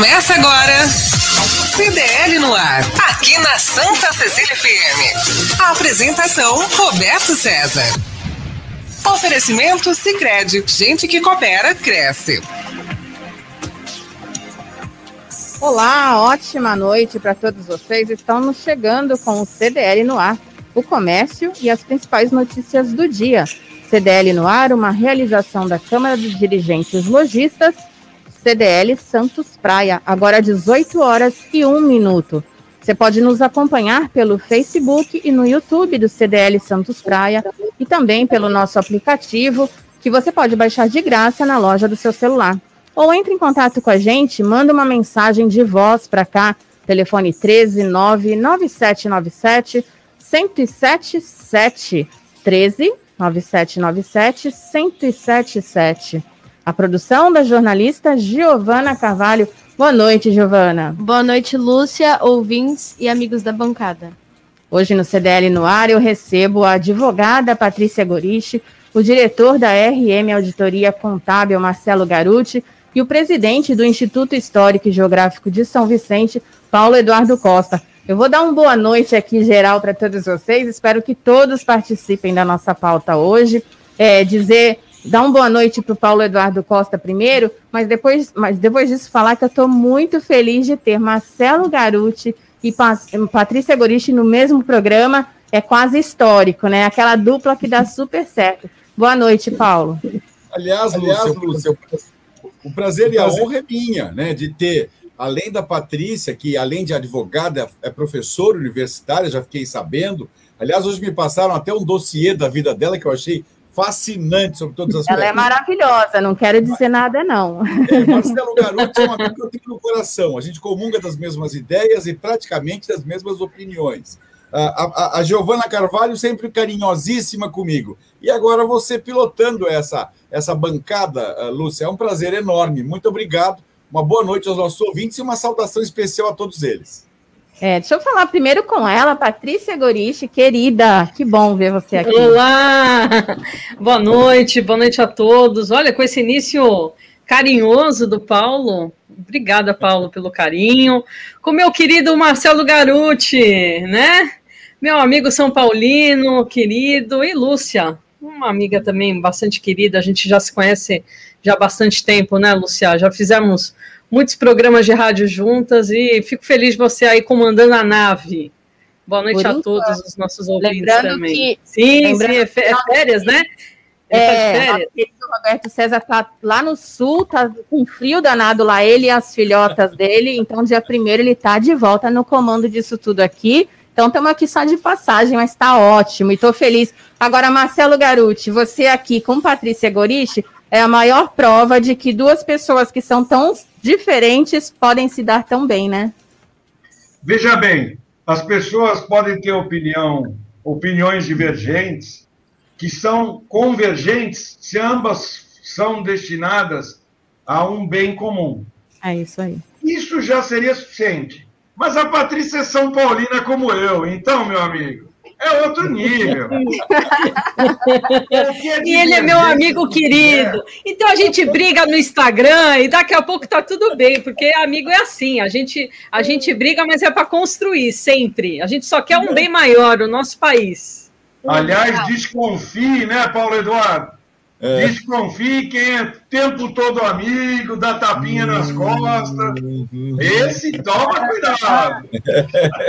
Começa agora. CDL no ar, aqui na Santa Cecília FM. A apresentação Roberto César. Oferecimento Sicredi, gente que coopera cresce. Olá, ótima noite para todos vocês. Estamos chegando com o CDL no ar, o comércio e as principais notícias do dia. CDL no ar, uma realização da Câmara dos Dirigentes Logistas CDL Santos Praia, agora 18 horas e 1 minuto. Você pode nos acompanhar pelo Facebook e no YouTube do CDL Santos Praia e também pelo nosso aplicativo, que você pode baixar de graça na loja do seu celular. Ou entre em contato com a gente, manda uma mensagem de voz para cá, telefone 13 99797 1077 13 9797 1077. A produção da jornalista Giovana Carvalho. Boa noite, Giovana. Boa noite, Lúcia, ouvintes e amigos da bancada. Hoje no CDL no ar eu recebo a advogada Patrícia Goriche, o diretor da RM Auditoria Contábil Marcelo Garuti e o presidente do Instituto Histórico e Geográfico de São Vicente, Paulo Eduardo Costa. Eu vou dar uma boa noite aqui geral para todos vocês. Espero que todos participem da nossa pauta hoje. É, dizer dar uma boa noite para o Paulo Eduardo Costa primeiro, mas depois, mas depois disso falar que eu estou muito feliz de ter Marcelo Garuti e Patrícia Gorichi no mesmo programa, é quase histórico, né? Aquela dupla que dá super certo. Boa noite, Paulo. Aliás, Aliás Lúcia, o prazer e a honra é minha, né, de ter, além da Patrícia, que além de advogada, é professora universitária, já fiquei sabendo. Aliás, hoje me passaram até um dossiê da vida dela que eu achei fascinante sobre todas as Ela é maravilhosa, não quero dizer nada, não. É, Marcelo Garoto é uma amigo que eu tenho no coração. A gente comunga das mesmas ideias e praticamente das mesmas opiniões. A, a, a Giovana Carvalho sempre carinhosíssima comigo. E agora você pilotando essa, essa bancada, Lúcia, é um prazer enorme. Muito obrigado. Uma boa noite aos nossos ouvintes e uma saudação especial a todos eles. É, deixa eu falar primeiro com ela, Patrícia Goriche, querida, que bom ver você aqui. Olá, boa noite, boa noite a todos. Olha, com esse início carinhoso do Paulo, obrigada, Paulo, pelo carinho. Com meu querido Marcelo Garuti, né? Meu amigo São Paulino, querido, e Lúcia, uma amiga também bastante querida, a gente já se conhece já há bastante tempo, né, Lúcia? Já fizemos muitos programas de rádio juntas e fico feliz de você aí comandando a nave. Boa noite a todos os nossos ouvintes lembrando também. Que, sim, sim, é, é férias, né? É, o Roberto César está lá no sul, tá com frio danado lá, ele e as filhotas dele. Então, dia primeiro ele está de volta no comando disso tudo aqui. Então, estamos aqui só de passagem, mas está ótimo e estou feliz. Agora, Marcelo Garuti, você aqui com Patrícia Goriche é a maior prova de que duas pessoas que são tão diferentes podem se dar tão bem, né? Veja bem, as pessoas podem ter opinião, opiniões divergentes, que são convergentes se ambas são destinadas a um bem comum. É isso aí. Isso já seria suficiente. Mas a Patrícia é São Paulina como eu, então, meu amigo, é outro nível. e ele é meu amigo querido. Então a gente briga no Instagram e daqui a pouco tá tudo bem, porque amigo é assim, a gente a gente briga, mas é para construir sempre. A gente só quer um bem maior o nosso país. Aliás, desconfie, né, Paulo Eduardo? É. Desconfie quem é o tempo todo amigo, dá tapinha nas costas. Esse toma cuidado.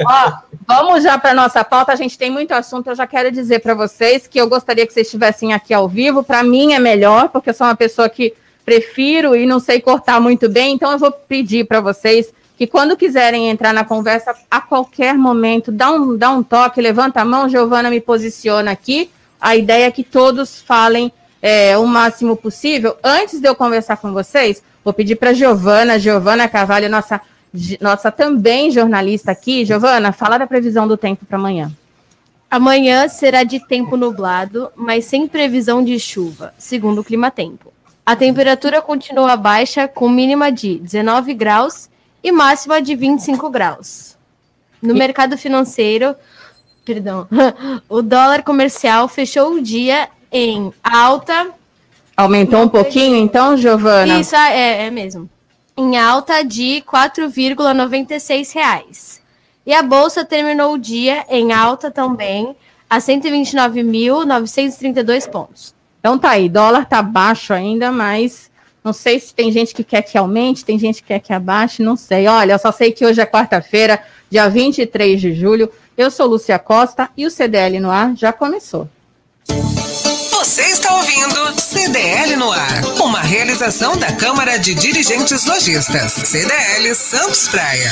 Ó, vamos já para nossa pauta. A gente tem muito assunto. Eu já quero dizer para vocês que eu gostaria que vocês estivessem aqui ao vivo. Para mim é melhor, porque eu sou uma pessoa que prefiro e não sei cortar muito bem. Então eu vou pedir para vocês que quando quiserem entrar na conversa, a qualquer momento, dá um, dá um toque, levanta a mão, Giovana me posiciona aqui. A ideia é que todos falem é, o máximo possível. Antes de eu conversar com vocês, vou pedir para Giovana, Giovana Carvalho, nossa, nossa também jornalista aqui. Giovana, fala da previsão do tempo para amanhã. Amanhã será de tempo nublado, mas sem previsão de chuva, segundo o Clima Tempo. A temperatura continua baixa, com mínima de 19 graus e máxima de 25 graus. No e... mercado financeiro, perdão, o dólar comercial fechou o dia em alta. Aumentou um pouquinho, então, Giovana? Isso, é, é mesmo. em alta de R$ 4,96. E a bolsa terminou o dia em alta também, a 129.932 pontos. Então tá aí, dólar tá baixo ainda, mas não sei se tem gente que quer que aumente, tem gente que quer que abaixe, não sei. Olha, eu só sei que hoje é quarta-feira, dia 23 de julho. Eu sou Lúcia Costa e o CDL no ar já começou. Você está ouvindo CDL no ar, uma realização da Câmara de Dirigentes Lojistas, CDL Santos Praia.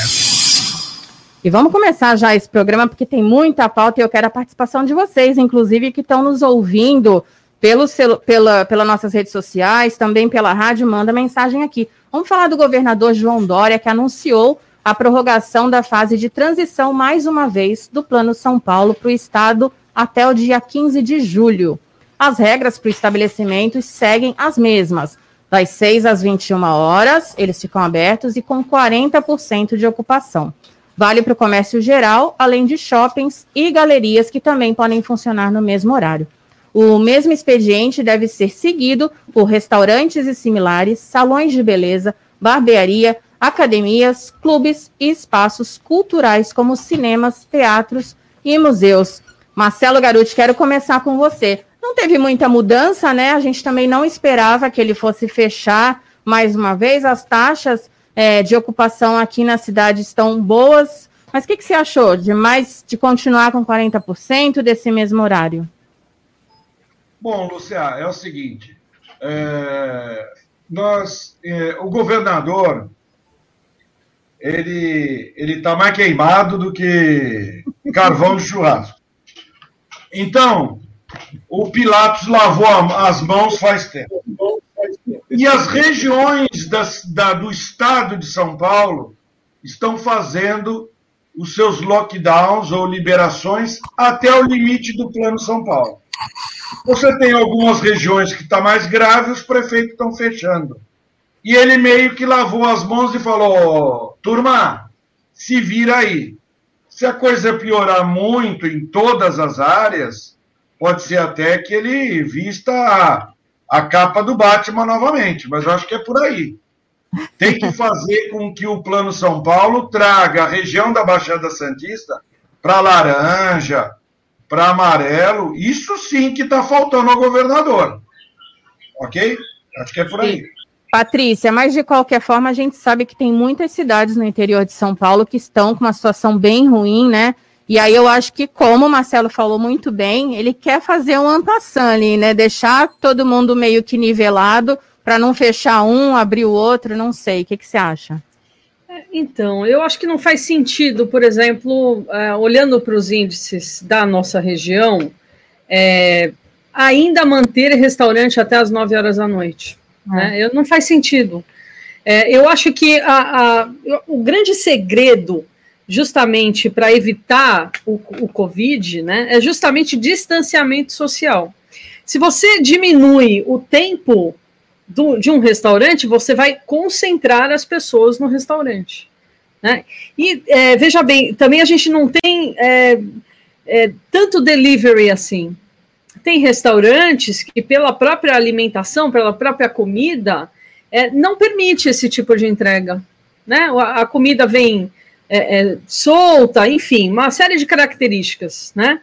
E vamos começar já esse programa, porque tem muita pauta e eu quero a participação de vocês, inclusive que estão nos ouvindo pelo pela, pelas nossas redes sociais, também pela rádio, manda mensagem aqui. Vamos falar do governador João Dória, que anunciou a prorrogação da fase de transição, mais uma vez, do Plano São Paulo para o Estado até o dia 15 de julho. As regras para o estabelecimento seguem as mesmas. Das 6 às 21 horas, eles ficam abertos e com 40% de ocupação. Vale para o comércio geral, além de shoppings e galerias que também podem funcionar no mesmo horário. O mesmo expediente deve ser seguido por restaurantes e similares, salões de beleza, barbearia, academias, clubes e espaços culturais como cinemas, teatros e museus. Marcelo Garuti, quero começar com você. Não teve muita mudança, né? A gente também não esperava que ele fosse fechar mais uma vez. As taxas é, de ocupação aqui na cidade estão boas. Mas o que, que você achou de mais de continuar com 40% desse mesmo horário? Bom, Lúcia, é o seguinte: é, nós, é, o governador ele ele está mais queimado do que carvão de churrasco. Então, o Pilatos lavou as mãos faz tempo. E as regiões das, da, do estado de São Paulo estão fazendo os seus lockdowns ou liberações até o limite do Plano São Paulo. Você tem algumas regiões que está mais grave, os prefeitos estão fechando. E ele meio que lavou as mãos e falou: turma, se vira aí. Se a coisa piorar muito em todas as áreas, pode ser até que ele vista a, a capa do Batman novamente, mas acho que é por aí. Tem que fazer com que o Plano São Paulo traga a região da Baixada Santista para laranja, para amarelo. Isso sim que está faltando ao governador. Ok? Acho que é por aí. Patrícia, mas de qualquer forma, a gente sabe que tem muitas cidades no interior de São Paulo que estão com uma situação bem ruim, né? E aí eu acho que, como o Marcelo falou muito bem, ele quer fazer um ampassando ali, né? Deixar todo mundo meio que nivelado para não fechar um, abrir o outro, não sei. O que, que você acha? É, então, eu acho que não faz sentido, por exemplo, é, olhando para os índices da nossa região, é, ainda manter restaurante até as 9 horas da noite. Né? Eu, não faz sentido. É, eu acho que a, a, o grande segredo, justamente para evitar o, o Covid, né, é justamente distanciamento social. Se você diminui o tempo do, de um restaurante, você vai concentrar as pessoas no restaurante. Né? E é, veja bem, também a gente não tem é, é, tanto delivery assim tem restaurantes que, pela própria alimentação, pela própria comida, é, não permite esse tipo de entrega. Né? A, a comida vem é, é, solta, enfim, uma série de características. Né?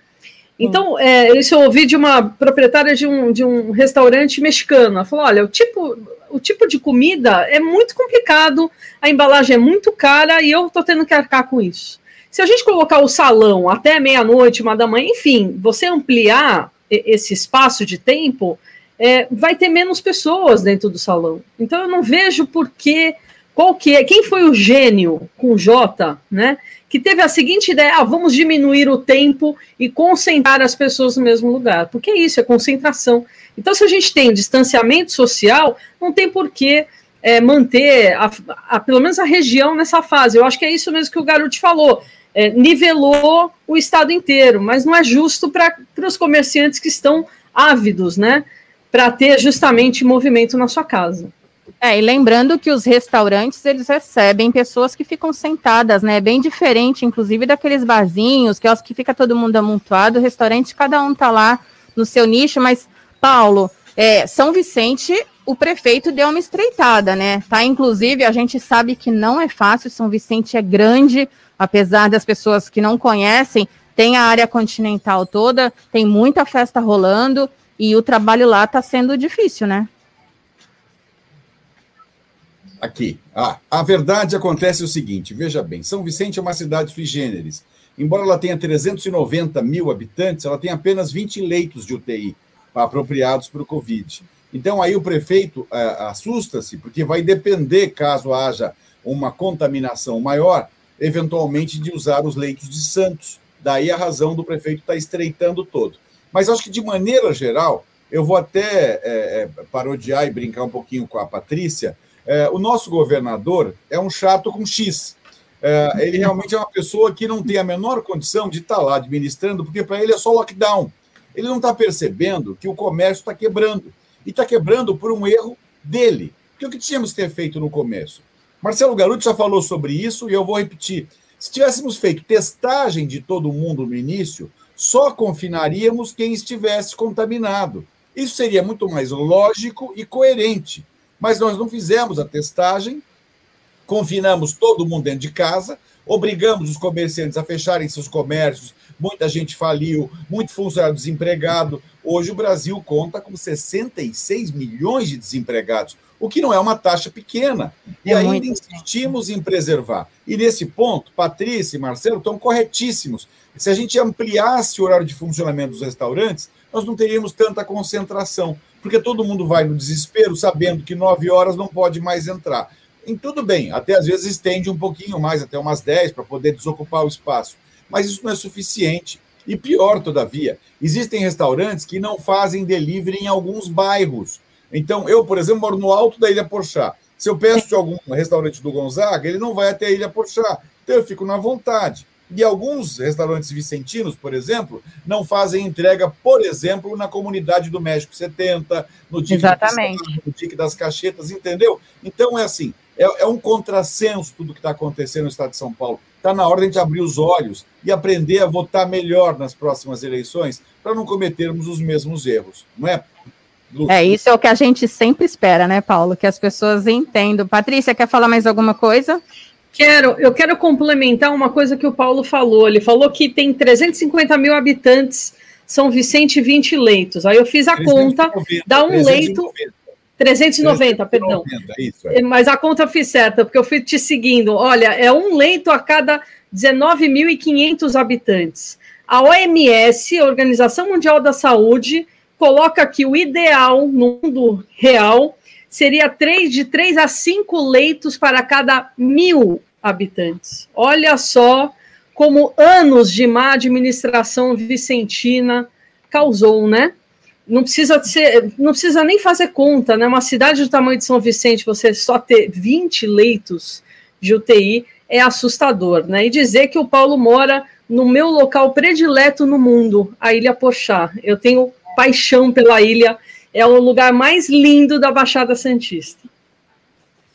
Então, é, isso eu ouvi de uma proprietária de um, de um restaurante mexicano. Ela falou: olha, o tipo, o tipo de comida é muito complicado, a embalagem é muito cara e eu estou tendo que arcar com isso. Se a gente colocar o salão até meia-noite, uma da manhã, enfim, você ampliar esse espaço de tempo, é, vai ter menos pessoas dentro do salão. Então eu não vejo por que, qual que é, quem foi o gênio com J, né? Que teve a seguinte ideia: ah, vamos diminuir o tempo e concentrar as pessoas no mesmo lugar. Porque é isso, é concentração. Então, se a gente tem distanciamento social, não tem por que é, manter a, a, pelo menos a região nessa fase. Eu acho que é isso mesmo que o garoto falou é, nivelou o estado inteiro, mas não é justo para os comerciantes que estão ávidos, né, para ter justamente movimento na sua casa. É, e lembrando que os restaurantes, eles recebem pessoas que ficam sentadas, né, bem diferente, inclusive daqueles barzinhos, que que fica todo mundo amontoado, restaurante, cada um tá lá no seu nicho, mas, Paulo, é, São Vicente o prefeito deu uma estreitada, né? Tá, inclusive, a gente sabe que não é fácil, São Vicente é grande, apesar das pessoas que não conhecem, tem a área continental toda, tem muita festa rolando e o trabalho lá está sendo difícil, né? Aqui. Ah, a verdade acontece o seguinte: veja bem, São Vicente é uma cidade sui generis. Embora ela tenha 390 mil habitantes, ela tem apenas 20 leitos de UTI apropriados para o Covid. Então, aí o prefeito é, assusta-se, porque vai depender, caso haja uma contaminação maior, eventualmente de usar os leitos de Santos. Daí a razão do prefeito estar tá estreitando todo. Mas acho que, de maneira geral, eu vou até é, é, parodiar e brincar um pouquinho com a Patrícia. É, o nosso governador é um chato com X. É, ele realmente é uma pessoa que não tem a menor condição de estar tá lá administrando, porque para ele é só lockdown. Ele não está percebendo que o comércio está quebrando. E está quebrando por um erro dele. Porque o que tínhamos que ter feito no começo? Marcelo Garuti já falou sobre isso e eu vou repetir. Se tivéssemos feito testagem de todo mundo no início, só confinaríamos quem estivesse contaminado. Isso seria muito mais lógico e coerente. Mas nós não fizemos a testagem, confinamos todo mundo dentro de casa, obrigamos os comerciantes a fecharem seus comércios, muita gente faliu, muito funcionário desempregado. Hoje o Brasil conta com 66 milhões de desempregados, o que não é uma taxa pequena. E é ainda insistimos em preservar. E nesse ponto, Patrícia e Marcelo estão corretíssimos. Se a gente ampliasse o horário de funcionamento dos restaurantes, nós não teríamos tanta concentração, porque todo mundo vai no desespero sabendo que nove horas não pode mais entrar. E tudo bem, até às vezes estende um pouquinho mais, até umas 10, para poder desocupar o espaço. Mas isso não é suficiente. E pior, todavia, existem restaurantes que não fazem delivery em alguns bairros. Então, eu, por exemplo, moro no alto da Ilha Porchá. Se eu peço de algum restaurante do Gonzaga, ele não vai até a Ilha Porchá. Então, eu fico na vontade. E alguns restaurantes vicentinos, por exemplo, não fazem entrega, por exemplo, na comunidade do México 70, no Dique, Exatamente. no Dique das Cachetas, entendeu? Então, é assim, é, é um contrassenso tudo que está acontecendo no estado de São Paulo. Está na hora de a gente abrir os olhos e aprender a votar melhor nas próximas eleições para não cometermos os mesmos erros, não é? É, isso é o que a gente sempre espera, né, Paulo? Que as pessoas entendam. Patrícia, quer falar mais alguma coisa? Quero, eu quero complementar uma coisa que o Paulo falou. Ele falou que tem 350 mil habitantes, São Vicente, 20 leitos. Aí eu fiz a 390, conta, dá um 390. leito. 390, 390 perdão. Isso, é. Mas a conta eu fiz certa, porque eu fui te seguindo. Olha, é um leito a cada 19.500 habitantes. A OMS, a Organização Mundial da Saúde, coloca que o ideal no mundo real seria três, de 3 a 5 leitos para cada mil habitantes. Olha só como anos de má administração vicentina causou, né? Não precisa ser, não precisa nem fazer conta, né? Uma cidade do tamanho de São Vicente, você só ter 20 leitos de UTI é assustador, né? E dizer que o Paulo mora no meu local predileto no mundo, a Ilha Pochá. Eu tenho paixão pela ilha. É o lugar mais lindo da Baixada Santista.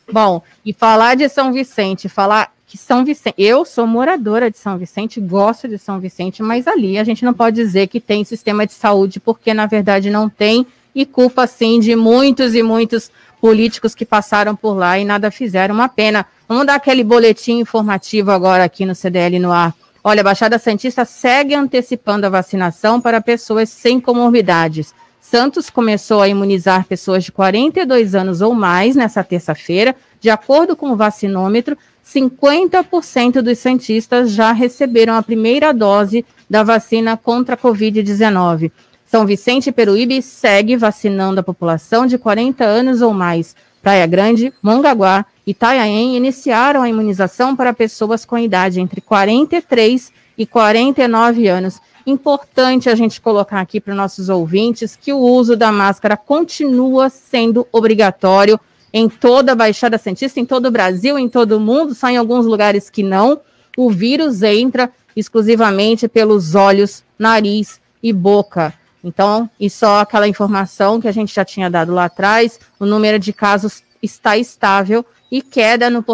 Bom, e falar de São Vicente, falar que São Vicente, eu sou moradora de São Vicente, gosto de São Vicente, mas ali a gente não pode dizer que tem sistema de saúde, porque na verdade não tem, e culpa sim de muitos e muitos políticos que passaram por lá e nada fizeram, uma pena. Vamos dar aquele boletim informativo agora aqui no CDL no ar. Olha, a Baixada Santista segue antecipando a vacinação para pessoas sem comorbidades. Santos começou a imunizar pessoas de 42 anos ou mais nessa terça-feira. De acordo com o vacinômetro, 50% dos santistas já receberam a primeira dose da vacina contra a Covid-19. São Vicente e Peruíbe segue vacinando a população de 40 anos ou mais. Praia Grande, Mongaguá Itanhaém iniciaram a imunização para pessoas com idade entre 43 e 49 anos. Importante a gente colocar aqui para os nossos ouvintes que o uso da máscara continua sendo obrigatório em toda a Baixada Santista, em todo o Brasil, em todo o mundo, só em alguns lugares que não. O vírus entra exclusivamente pelos olhos, nariz e boca. Então, e só aquela informação que a gente já tinha dado lá atrás, o número de casos está estável e queda no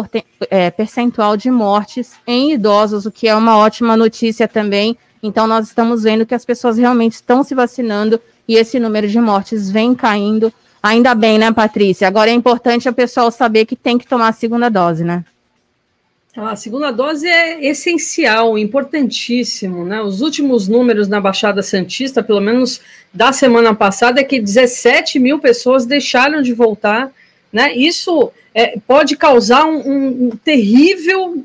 é, percentual de mortes em idosos, o que é uma ótima notícia também. Então, nós estamos vendo que as pessoas realmente estão se vacinando e esse número de mortes vem caindo Ainda bem, né, Patrícia? Agora é importante o pessoal saber que tem que tomar a segunda dose, né? A segunda dose é essencial, importantíssimo, né? Os últimos números na Baixada Santista, pelo menos da semana passada, é que 17 mil pessoas deixaram de voltar, né? Isso é, pode causar um, um, um terrível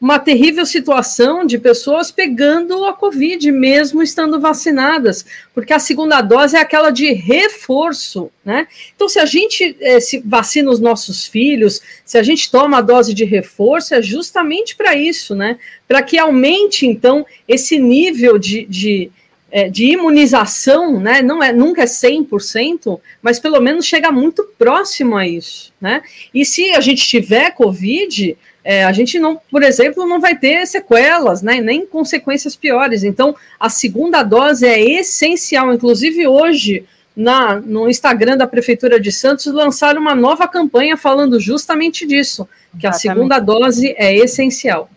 uma terrível situação de pessoas pegando a Covid, mesmo estando vacinadas, porque a segunda dose é aquela de reforço, né? Então, se a gente eh, se vacina os nossos filhos, se a gente toma a dose de reforço, é justamente para isso, né? Para que aumente, então, esse nível de, de eh, de imunização, né, não é, nunca é 100%, mas pelo menos chega muito próximo a isso, né? E se a gente tiver Covid, é, a gente não, por exemplo, não vai ter sequelas, né, nem consequências piores. Então, a segunda dose é essencial. Inclusive, hoje, na, no Instagram da Prefeitura de Santos, lançaram uma nova campanha falando justamente disso, que Exatamente. a segunda dose é essencial.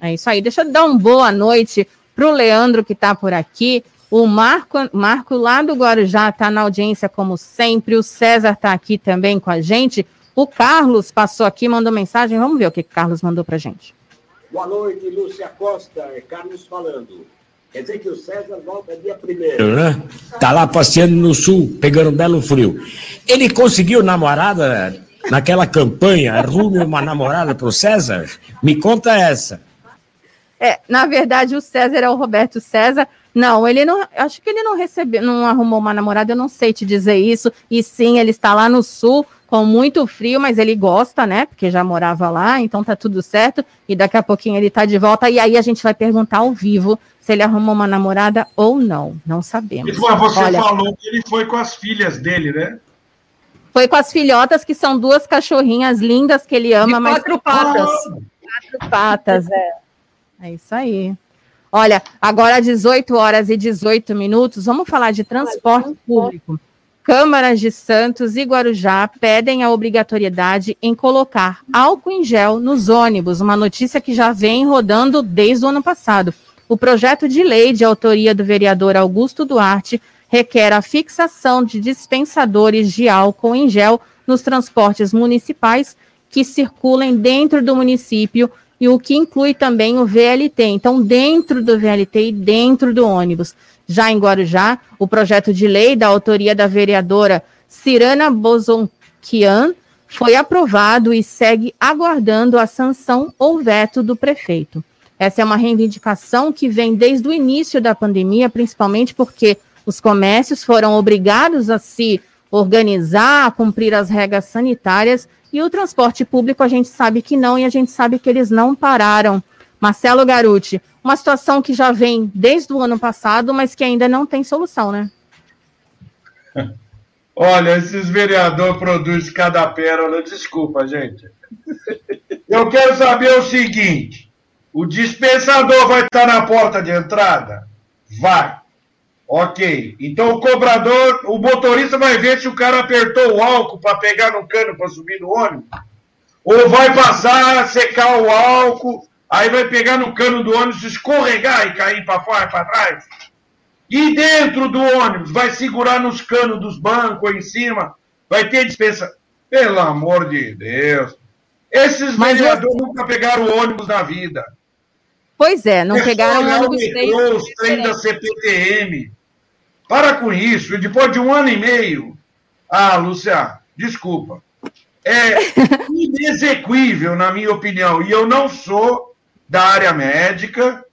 É isso aí. Deixa eu dar uma boa noite para o Leandro, que está por aqui. O Marco, Marco lá do Guarujá está na audiência, como sempre. O César está aqui também com a gente. O Carlos passou aqui, mandou mensagem. Vamos ver o que o Carlos mandou para gente. Boa noite, Lúcia Costa. É Carlos falando. Quer dizer que o César volta dia primeiro. Né? Tá lá passeando no sul, pegando um belo frio. Ele conseguiu namorada naquela campanha? Arrume uma namorada para o César? Me conta essa. É, na verdade, o César é o Roberto César. Não, ele não. Acho que ele não recebeu, não arrumou uma namorada, eu não sei te dizer isso. E sim, ele está lá no sul com muito frio, mas ele gosta, né? Porque já morava lá, então tá tudo certo. E daqui a pouquinho ele tá de volta. E aí a gente vai perguntar ao vivo se ele arrumou uma namorada ou não. Não sabemos. Mas você Olha, falou que ele foi com as filhas dele, né? Foi com as filhotas, que são duas cachorrinhas lindas que ele ama, mas. Quatro patas. Quatro patas, é. É isso aí. Olha, agora 18 horas e 18 minutos, vamos falar de transporte público. Câmaras de Santos e Guarujá pedem a obrigatoriedade em colocar álcool em gel nos ônibus, uma notícia que já vem rodando desde o ano passado. O projeto de lei de autoria do vereador Augusto Duarte requer a fixação de dispensadores de álcool em gel nos transportes municipais que circulem dentro do município e o que inclui também o VLT. Então, dentro do VLT e dentro do ônibus. Já em Guarujá, o projeto de lei da autoria da vereadora Cirana Bozonquian foi aprovado e segue aguardando a sanção ou veto do prefeito. Essa é uma reivindicação que vem desde o início da pandemia, principalmente porque os comércios foram obrigados a se organizar, a cumprir as regras sanitárias, e o transporte público a gente sabe que não, e a gente sabe que eles não pararam. Marcelo Garuti, uma situação que já vem desde o ano passado, mas que ainda não tem solução, né? Olha, esses vereadores produzem cada pérola, desculpa, gente. Eu quero saber o seguinte: o dispensador vai estar na porta de entrada? Vai. Ok. Então o cobrador, o motorista vai ver se o cara apertou o álcool para pegar no cano para subir no ônibus? Ou vai passar, secar o álcool, aí vai pegar no cano do ônibus, escorregar e cair para fora, para trás. E dentro do ônibus, vai segurar nos canos dos bancos em cima, vai ter dispensa. Pelo amor de Deus. Esses Mas vereadores eu... nunca pegaram o ônibus na vida. Pois é, não é pegaram o ônibus. Metrô, os trem da CPTM. Para com isso. Depois de um ano e meio. Ah, Luciano, desculpa. É inexequível, na minha opinião. E eu não sou da área médica,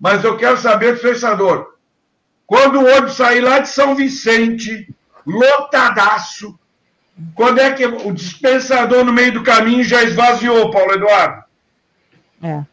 mas eu quero saber, professor, quando o ônibus sair lá de São Vicente, lotadaço, quando é que o dispensador no meio do caminho já esvaziou, Paulo Eduardo? É.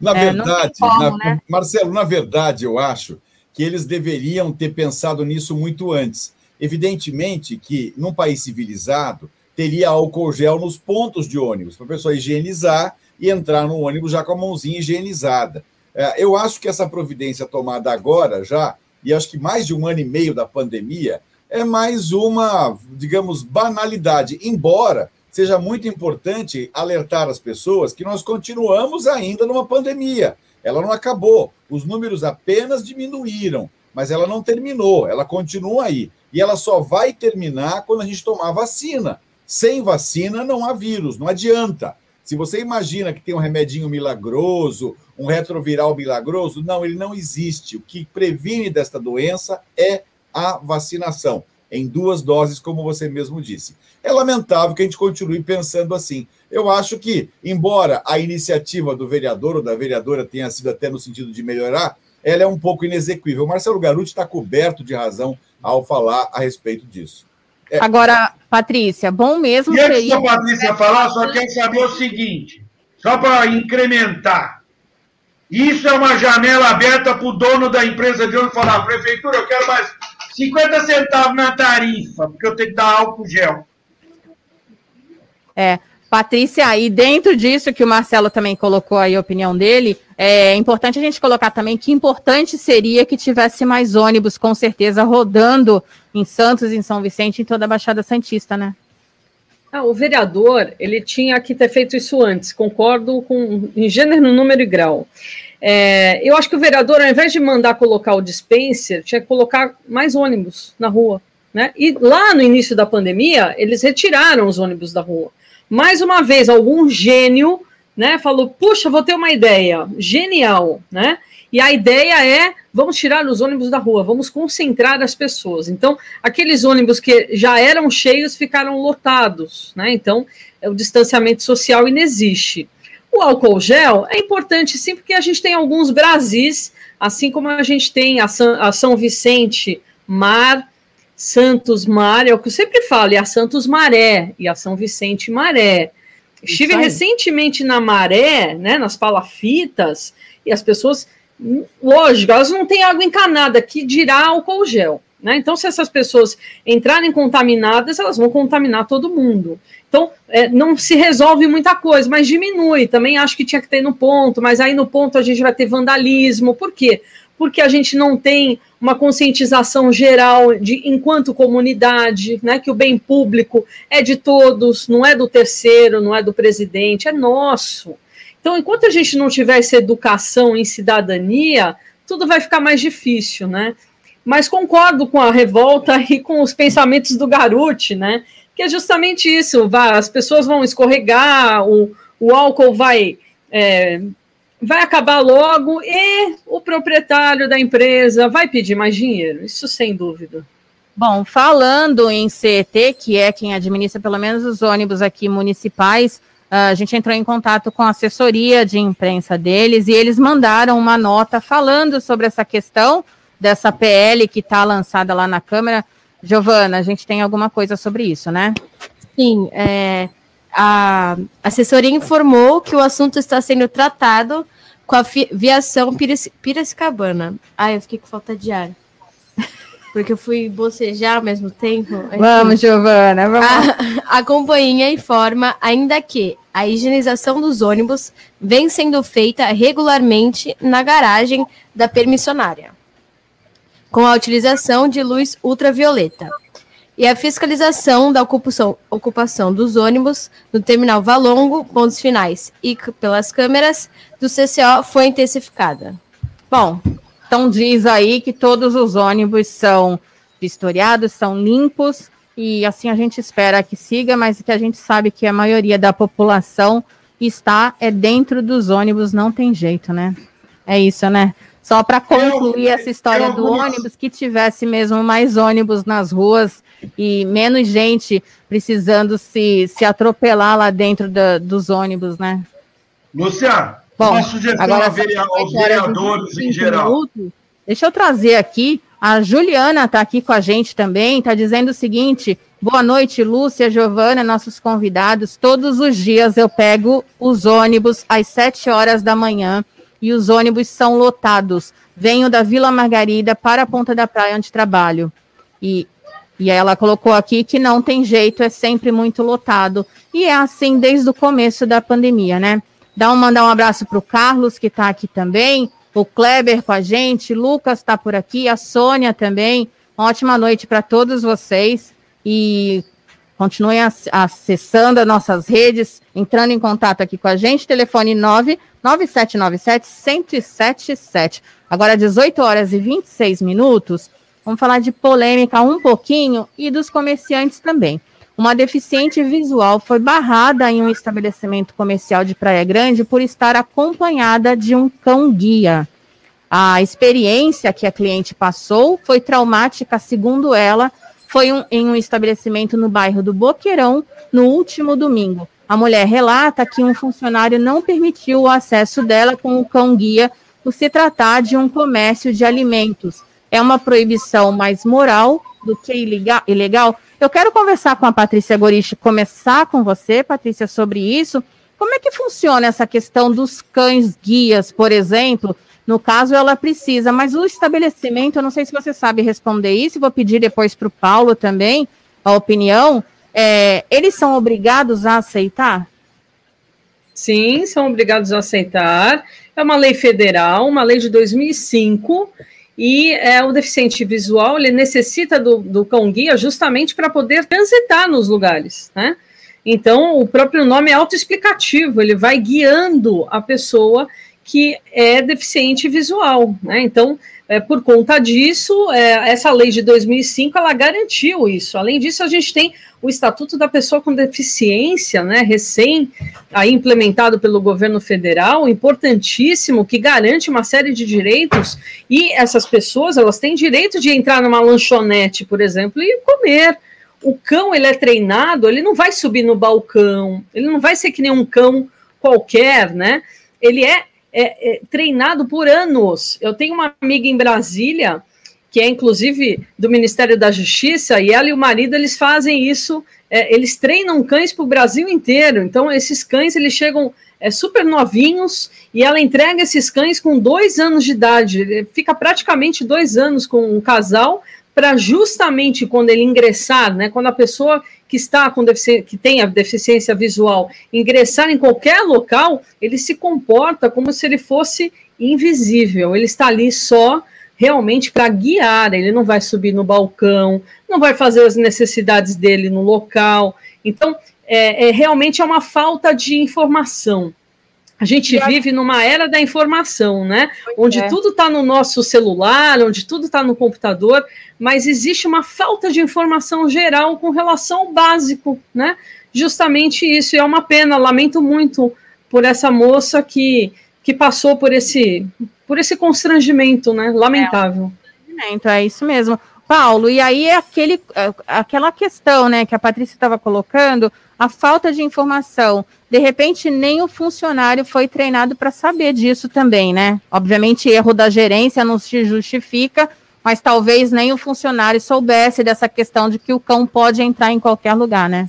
Na é, verdade, como, na, né? Marcelo, na verdade, eu acho que eles deveriam ter pensado nisso muito antes. Evidentemente que, num país civilizado, teria álcool gel nos pontos de ônibus, para a pessoa higienizar e entrar no ônibus já com a mãozinha higienizada. É, eu acho que essa providência tomada agora já, e acho que mais de um ano e meio da pandemia, é mais uma, digamos, banalidade, embora seja muito importante alertar as pessoas que nós continuamos ainda numa pandemia. Ela não acabou, os números apenas diminuíram, mas ela não terminou, ela continua aí. E ela só vai terminar quando a gente tomar vacina. Sem vacina não há vírus, não adianta. Se você imagina que tem um remedinho milagroso, um retroviral milagroso, não, ele não existe. O que previne desta doença é a vacinação, em duas doses, como você mesmo disse. É lamentável que a gente continue pensando assim. Eu acho que, embora a iniciativa do vereador ou da vereadora tenha sido até no sentido de melhorar, ela é um pouco inexequível. Marcelo Garuti está coberto de razão ao falar a respeito disso. É... Agora, Patrícia, bom mesmo e antes da Patrícia falar, só quero saber o seguinte, só para incrementar. Isso é uma janela aberta para o dono da empresa de ônibus falar, prefeitura, eu quero mais 50 centavos na tarifa, porque eu tenho que dar álcool gel. É, Patrícia, e dentro disso que o Marcelo também colocou aí a opinião dele, é importante a gente colocar também que importante seria que tivesse mais ônibus, com certeza, rodando em Santos, em São Vicente, em toda a Baixada Santista, né? Ah, o vereador, ele tinha que ter feito isso antes, concordo com em gênero, número e grau. É, eu acho que o vereador, ao invés de mandar colocar o dispenser, tinha que colocar mais ônibus na rua. Né? E lá no início da pandemia, eles retiraram os ônibus da rua. Mais uma vez, algum gênio né, falou: puxa, vou ter uma ideia genial, né? E a ideia é: vamos tirar os ônibus da rua, vamos concentrar as pessoas. Então, aqueles ônibus que já eram cheios ficaram lotados, né? Então, o distanciamento social inexiste. O álcool gel é importante sim, porque a gente tem alguns Brasis, assim como a gente tem a São, a São Vicente Mar, Santos Mar, é o que eu sempre falo, e a Santos Maré, e a São Vicente Maré. Estive recentemente na Maré, né, nas palafitas, e as pessoas lógico, elas não têm água encanada, que dirá álcool gel. Né? Então, se essas pessoas entrarem contaminadas, elas vão contaminar todo mundo. Então, é, não se resolve muita coisa, mas diminui. Também acho que tinha que ter no ponto, mas aí no ponto a gente vai ter vandalismo. Por quê? Porque a gente não tem uma conscientização geral de enquanto comunidade, né, que o bem público é de todos, não é do terceiro, não é do presidente, é nosso. Então, enquanto a gente não tiver essa educação em cidadania, tudo vai ficar mais difícil, né? Mas concordo com a revolta e com os pensamentos do Garuti, né? Que é justamente isso: as pessoas vão escorregar, o, o álcool vai. É, vai acabar logo e o proprietário da empresa vai pedir mais dinheiro, isso sem dúvida. Bom, falando em CET, que é quem administra pelo menos os ônibus aqui municipais, ah, a gente entrou em contato com a assessoria de imprensa deles e eles mandaram uma nota falando sobre essa questão dessa PL que está lançada lá na Câmara. Giovana, a gente tem alguma coisa sobre isso, né? Sim, é, a assessoria informou que o assunto está sendo tratado com a viação Piracicabana. Ai, eu fiquei com falta de ar porque eu fui bocejar ao mesmo tempo. Vamos, Giovana, vamos. A, a companhia informa ainda que a higienização dos ônibus vem sendo feita regularmente na garagem da permissionária, com a utilização de luz ultravioleta. E a fiscalização da ocupação, ocupação dos ônibus no terminal Valongo, pontos finais e pelas câmeras do CCO foi intensificada. Bom, então diz aí que todos os ônibus são vistoriados, são limpos, e assim a gente espera que siga, mas que a gente sabe que a maioria da população está é dentro dos ônibus, não tem jeito, né? É isso, né? Só para concluir essa história do ônibus, que tivesse mesmo mais ônibus nas ruas e menos gente precisando se, se atropelar lá dentro da, dos ônibus, né? Luciano, Bom, uma sugestão agora, aos vereadores em geral. Minutos, deixa eu trazer aqui. A Juliana está aqui com a gente também, está dizendo o seguinte: boa noite, Lúcia, Giovana, nossos convidados. Todos os dias eu pego os ônibus às 7 horas da manhã e os ônibus são lotados. Venho da Vila Margarida para a Ponta da Praia, onde trabalho. E, e ela colocou aqui que não tem jeito, é sempre muito lotado. E é assim desde o começo da pandemia, né? Dá um, mandar um abraço para o Carlos, que está aqui também, o Kleber com a gente, Lucas está por aqui, a Sônia também. Ótima noite para todos vocês e continuem acessando as nossas redes, entrando em contato aqui com a gente, telefone 99797 1077. Agora 18 horas e 26 minutos. Vamos falar de polêmica um pouquinho e dos comerciantes também. Uma deficiente visual foi barrada em um estabelecimento comercial de Praia Grande por estar acompanhada de um cão-guia. A experiência que a cliente passou foi traumática, segundo ela, foi um, em um estabelecimento no bairro do Boqueirão no último domingo. A mulher relata que um funcionário não permitiu o acesso dela com o cão-guia por se tratar de um comércio de alimentos. É uma proibição mais moral do que ilegal. Eu quero conversar com a Patrícia Goriche, começar com você, Patrícia, sobre isso. Como é que funciona essa questão dos cães guias, por exemplo? No caso, ela precisa, mas o estabelecimento, eu não sei se você sabe responder isso, vou pedir depois para o Paulo também a opinião. É, eles são obrigados a aceitar? Sim, são obrigados a aceitar. É uma lei federal, uma lei de 2005, e é, o deficiente visual ele necessita do, do cão-guia justamente para poder transitar nos lugares, né? Então, o próprio nome é autoexplicativo, ele vai guiando a pessoa que é deficiente visual, né? Então, é, por conta disso, é, essa lei de 2005 ela garantiu isso. Além disso, a gente tem o Estatuto da Pessoa com Deficiência, né, recém aí implementado pelo governo federal, importantíssimo, que garante uma série de direitos. E essas pessoas elas têm direito de entrar numa lanchonete, por exemplo, e comer. O cão ele é treinado, ele não vai subir no balcão, ele não vai ser que nem um cão qualquer, né? Ele é é, é, treinado por anos. Eu tenho uma amiga em Brasília, que é inclusive do Ministério da Justiça, e ela e o marido eles fazem isso, é, eles treinam cães para o Brasil inteiro. Então, esses cães eles chegam é, super novinhos e ela entrega esses cães com dois anos de idade. Ele fica praticamente dois anos com um casal para justamente quando ele ingressar, né, quando a pessoa que está com que tem a deficiência visual ingressar em qualquer local, ele se comporta como se ele fosse invisível. Ele está ali só realmente para guiar, ele não vai subir no balcão, não vai fazer as necessidades dele no local. Então, é, é realmente é uma falta de informação. A gente vive numa era da informação, né? Pois onde é. tudo está no nosso celular, onde tudo está no computador, mas existe uma falta de informação geral com relação ao básico, né? Justamente isso, e é uma pena, lamento muito por essa moça que, que passou por esse, por esse constrangimento, né? Lamentável. É, é isso mesmo. Paulo, e aí é aquele, é, aquela questão, né, que a Patrícia estava colocando, a falta de informação. De repente, nem o funcionário foi treinado para saber disso também, né? Obviamente, erro da gerência não se justifica, mas talvez nem o funcionário soubesse dessa questão de que o cão pode entrar em qualquer lugar, né?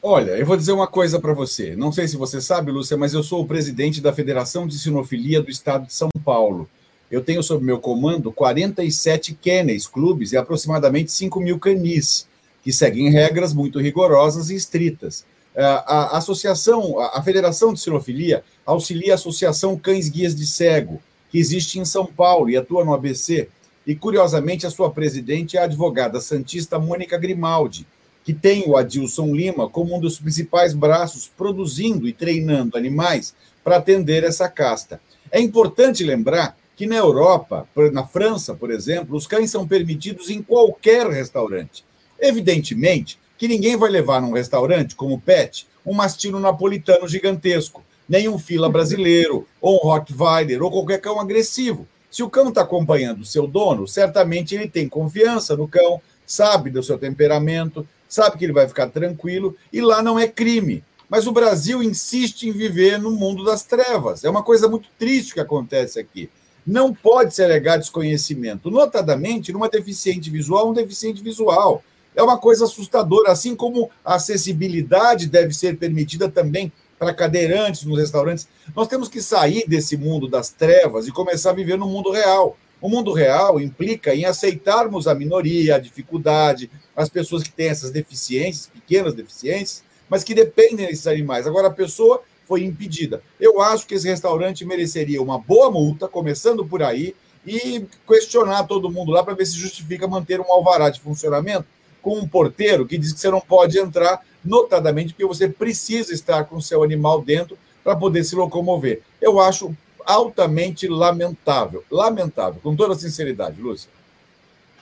Olha, eu vou dizer uma coisa para você. Não sei se você sabe, Lúcia, mas eu sou o presidente da Federação de Sinofilia do Estado de São Paulo. Eu tenho sob meu comando 47 kennels, clubes e aproximadamente 5 mil canis que seguem regras muito rigorosas e estritas. É, a associação, a Federação de Sinofilia auxilia a Associação Cães Guias de Cego, que existe em São Paulo e atua no ABC. E, curiosamente, a sua presidente é a advogada santista Mônica Grimaldi, que tem o Adilson Lima como um dos principais braços produzindo e treinando animais para atender essa casta. É importante lembrar que na Europa, na França, por exemplo, os cães são permitidos em qualquer restaurante. Evidentemente que ninguém vai levar num restaurante como pet um mastino napolitano gigantesco, nem um fila brasileiro, ou um Rottweiler, ou qualquer cão agressivo. Se o cão está acompanhando o seu dono, certamente ele tem confiança no cão, sabe do seu temperamento, sabe que ele vai ficar tranquilo, e lá não é crime. Mas o Brasil insiste em viver no mundo das trevas. É uma coisa muito triste que acontece aqui. Não pode se alegar desconhecimento, notadamente numa deficiente visual, um deficiente visual é uma coisa assustadora, assim como a acessibilidade deve ser permitida também para cadeirantes nos restaurantes. Nós temos que sair desse mundo das trevas e começar a viver no mundo real. O mundo real implica em aceitarmos a minoria, a dificuldade, as pessoas que têm essas deficiências, pequenas deficiências, mas que dependem desses animais. Agora, a pessoa foi impedida. Eu acho que esse restaurante mereceria uma boa multa, começando por aí, e questionar todo mundo lá para ver se justifica manter um alvará de funcionamento com um porteiro que diz que você não pode entrar, notadamente porque você precisa estar com o seu animal dentro para poder se locomover. Eu acho altamente lamentável, lamentável, com toda sinceridade, Lúcia.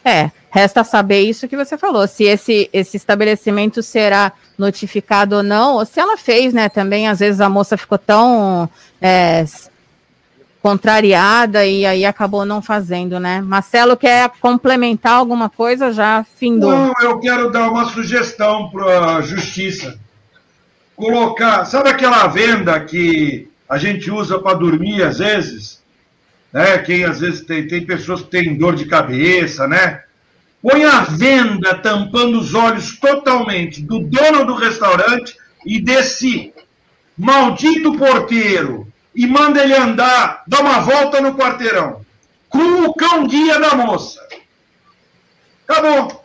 É, resta saber isso que você falou, se esse, esse estabelecimento será notificado ou não, ou se ela fez, né? Também, às vezes, a moça ficou tão é, contrariada e aí acabou não fazendo, né? Marcelo quer complementar alguma coisa já findou. Não, eu quero dar uma sugestão para a justiça. Colocar, sabe aquela venda que a gente usa para dormir às vezes? né? Quem às vezes tem, tem pessoas que têm dor de cabeça, né? Põe a venda tampando os olhos totalmente do dono do restaurante e desse maldito porteiro e manda ele andar, dar uma volta no quarteirão com o cão guia da moça. Acabou.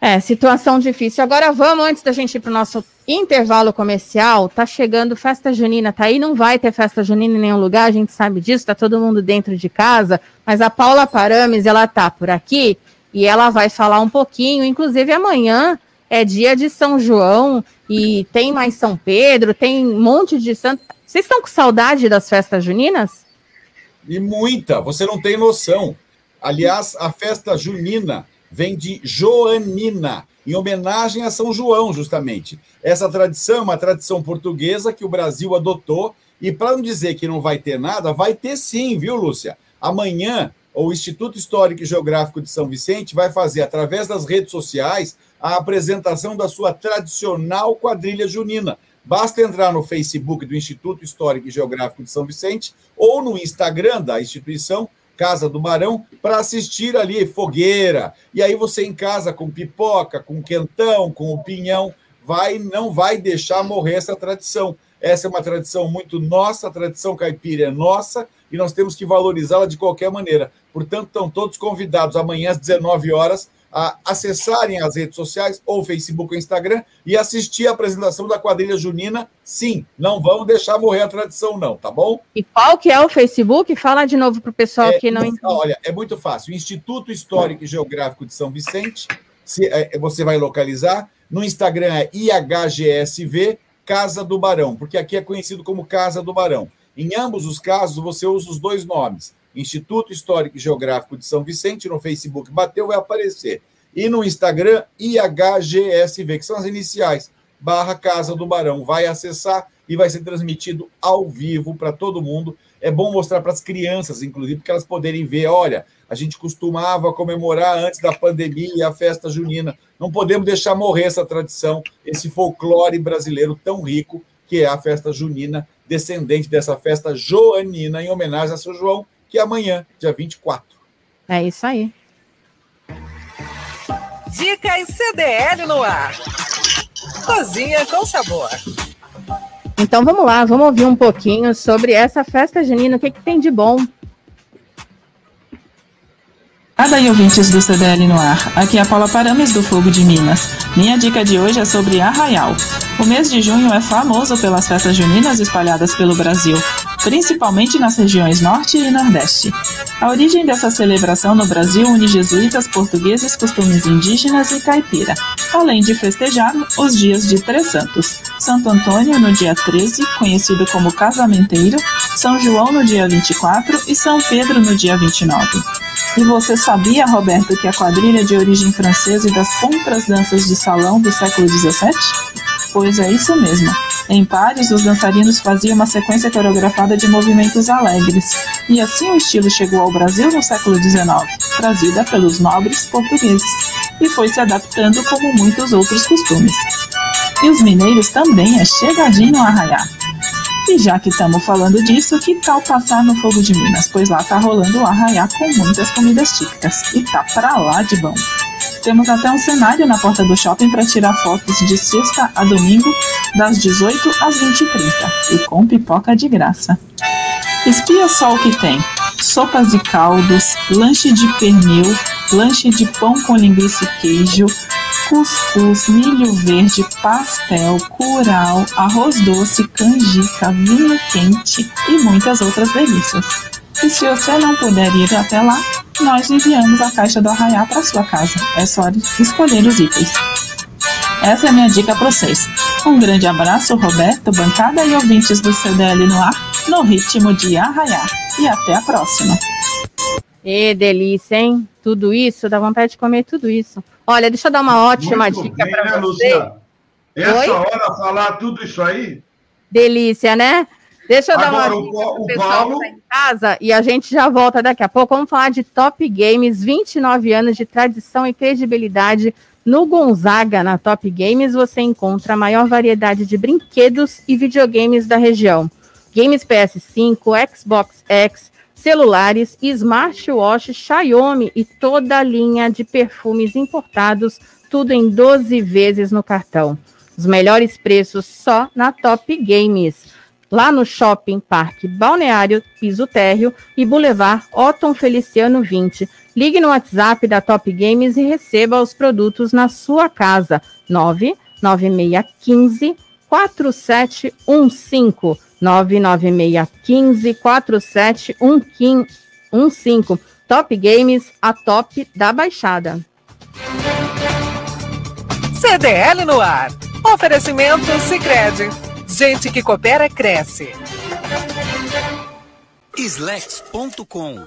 É, situação difícil. Agora vamos, antes da gente ir para o nosso intervalo comercial, tá chegando festa junina, tá aí, não vai ter festa junina em nenhum lugar, a gente sabe disso, tá todo mundo dentro de casa, mas a Paula Parames, ela tá por aqui e ela vai falar um pouquinho, inclusive amanhã é dia de São João e tem mais São Pedro, tem um monte de santo. Vocês estão com saudade das festas juninas? E muita, você não tem noção. Aliás, a festa junina vem de Joanina, em homenagem a São João, justamente. Essa tradição é uma tradição portuguesa que o Brasil adotou, e para não dizer que não vai ter nada, vai ter sim, viu, Lúcia? Amanhã, o Instituto Histórico e Geográfico de São Vicente vai fazer, através das redes sociais, a apresentação da sua tradicional quadrilha junina. Basta entrar no Facebook do Instituto Histórico e Geográfico de São Vicente ou no Instagram da instituição Casa do Barão para assistir ali fogueira. E aí você em casa com pipoca, com quentão, com o pinhão, vai não vai deixar morrer essa tradição. Essa é uma tradição muito nossa, a tradição caipira é nossa e nós temos que valorizá-la de qualquer maneira. Portanto, estão todos convidados amanhã às 19 horas a acessarem as redes sociais, ou Facebook ou Instagram, e assistir a apresentação da quadrilha junina. Sim, não vamos deixar morrer a tradição, não, tá bom? E qual que é o Facebook? Fala de novo para o pessoal é, que não entende. Olha, é muito fácil. Instituto Histórico e Geográfico de São Vicente, se, é, você vai localizar. No Instagram é IHGSV Casa do Barão, porque aqui é conhecido como Casa do Barão. Em ambos os casos, você usa os dois nomes. Instituto Histórico e Geográfico de São Vicente, no Facebook bateu, vai aparecer. E no Instagram, IHGSV, que são as iniciais, barra Casa do Barão. Vai acessar e vai ser transmitido ao vivo para todo mundo. É bom mostrar para as crianças, inclusive, para elas poderem ver. Olha, a gente costumava comemorar antes da pandemia a festa junina. Não podemos deixar morrer essa tradição, esse folclore brasileiro tão rico que é a festa junina, descendente dessa festa joanina, em homenagem a São João, que é amanhã, dia 24. É isso aí. Dicas CDL no ar. Cozinha com sabor. Então vamos lá, vamos ouvir um pouquinho sobre essa festa junina, o que, que tem de bom Cada e ouvintes do CDL no ar, aqui é a Paula Parames do Fogo de Minas. Minha dica de hoje é sobre Arraial. O mês de junho é famoso pelas festas juninas espalhadas pelo Brasil, principalmente nas regiões Norte e Nordeste. A origem dessa celebração no Brasil une jesuítas portugueses, costumes indígenas e caipira, além de festejar os dias de Três Santos. Santo Antônio no dia 13, conhecido como Casamenteiro, São João no dia 24 e São Pedro no dia 29. E você sabia, Roberto, que a quadrilha de origem francesa e das compras danças de salão do século XVII? Pois é isso mesmo. Em pares, os dançarinos faziam uma sequência coreografada de movimentos alegres, e assim o estilo chegou ao Brasil no século XIX, trazida pelos nobres portugueses, e foi se adaptando como muitos outros costumes. E os mineiros também é chegadinho a arraiar. E já que estamos falando disso, que tal passar no Fogo de Minas? Pois lá tá rolando o arraiá com muitas comidas típicas. E tá pra lá de bom. Temos até um cenário na porta do shopping para tirar fotos de sexta a domingo, das 18 às 20h30. E com pipoca de graça. Espia só o que tem: sopas e caldos, lanche de pernil, lanche de pão com linguiça e queijo, cuscuz, milho verde, pastel, curau, arroz doce, canjica, vinho quente e muitas outras delícias. E se você não puder ir até lá, nós enviamos a caixa do Arraiá para sua casa. É só escolher os itens. Essa é a minha dica para vocês. Um grande abraço, Roberto, bancada e ouvintes do CDL no ar, no ritmo de Arraiá. E até a próxima. E delícia, hein? Tudo isso, dá vontade de comer tudo isso. Olha, deixa eu dar uma ótima Muito dica para né, você. Lúcia? Essa Oi? hora falar tudo isso aí? Delícia, né? Deixa eu dar Agora, uma o dica pro o pessoal Paulo- que tá em casa e a gente já volta daqui a pouco. Vamos falar de Top Games, 29 anos de tradição e credibilidade. No Gonzaga, na Top Games, você encontra a maior variedade de brinquedos e videogames da região. Games PS5, Xbox X, celulares, smartwatch, Xiaomi e toda a linha de perfumes importados, tudo em 12 vezes no cartão. Os melhores preços só na Top Games. Lá no Shopping Parque Balneário Piso Térreo e Boulevard Otton Feliciano 20. Ligue no WhatsApp da Top Games e receba os produtos na sua casa. 99615 4715 99615 4715 Top Games, a top da Baixada. CDL no ar. Oferecimento Sicredi. Gente que coopera cresce. Slex.com.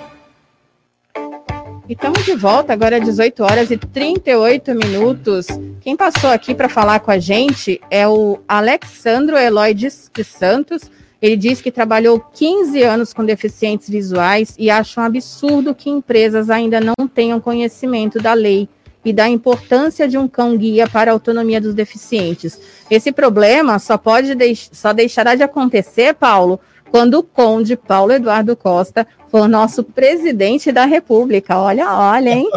E estamos de volta, agora às 18 horas e 38 minutos. Quem passou aqui para falar com a gente é o Alexandro Eloy de Santos. Ele diz que trabalhou 15 anos com deficientes visuais e acha um absurdo que empresas ainda não tenham conhecimento da lei e da importância de um cão-guia para a autonomia dos deficientes. Esse problema só pode deix só deixará de acontecer, Paulo, quando o conde Paulo Eduardo Costa for nosso presidente da República. Olha, olha, hein?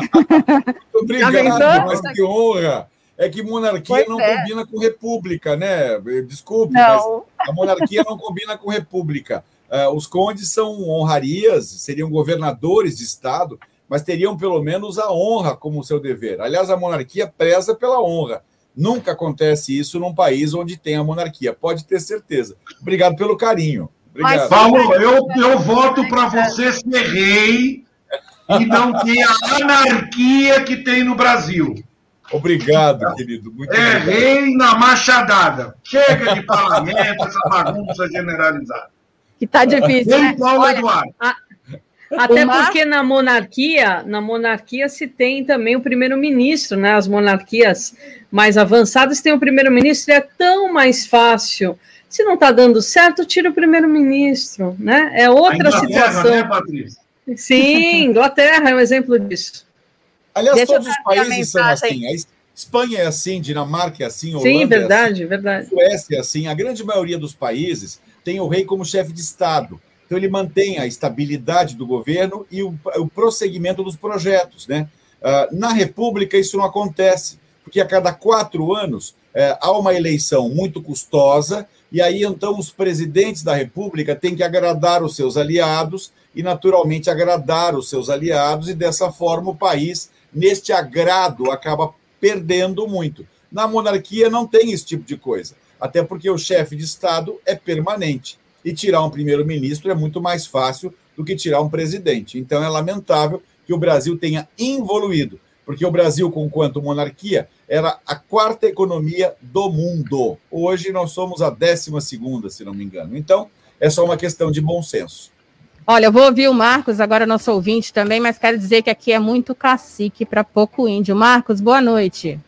Obrigado, mas que honra. É que monarquia Pois não é. combina com república, né? Desculpe, Não. mas a monarquia não combina com república. Ah, os condes são honrarias, seriam governadores de estado, mas teriam pelo menos a honra como seu dever. Aliás, a monarquia preza pela honra. Nunca acontece isso num país onde tem a monarquia, pode ter certeza. Obrigado pelo carinho. Obrigado. Paulo, eu, eu voto para você ser rei e não ter a anarquia que tem no Brasil. Obrigado, querido. Muito É obrigado. rei na machadada. Chega de parlamento, essa bagunça generalizada. Que tá difícil, Rei né? Paulo Olha, Eduardo. Até Uma- porque na monarquia, na monarquia se tem também o primeiro-ministro, né? As monarquias mais avançadas têm o primeiro-ministro, e é tão mais fácil. Se não está dando certo, tira o primeiro-ministro, né? É outra Inglaterra, situação. né, Patrícia? Sim, Inglaterra é um exemplo disso. Aliás, Deixa todos os países são assim. Espanha é assim, Dinamarca é assim, Holanda Sim, é verdade, verdade. assim, Suécia é assim. A grande maioria dos países tem o rei como chefe de Estado. Então, ele mantém a estabilidade do governo e o, o prosseguimento dos projetos. Né? Ah, na República, isso não acontece, porque a cada quatro anos eh, há uma eleição muito custosa, e aí, então, os presidentes da República têm que agradar os seus aliados e, naturalmente, agradar os seus aliados, e dessa forma o país, neste agrado, acaba perdendo muito. Na monarquia não tem esse tipo de coisa, até porque o chefe de Estado é permanente. E tirar um primeiro-ministro é muito mais fácil do que tirar um presidente. Então é lamentável que o Brasil tenha involuído. Porque o Brasil, com quanto monarquia, era a quarta economia do mundo. Hoje nós somos a décima segunda, se não me engano. Então, é só uma questão de bom senso. Olha, eu vou ouvir o Marcos, agora nosso ouvinte também, mas quero dizer que aqui é muito cacique para pouco índio. Marcos, boa noite.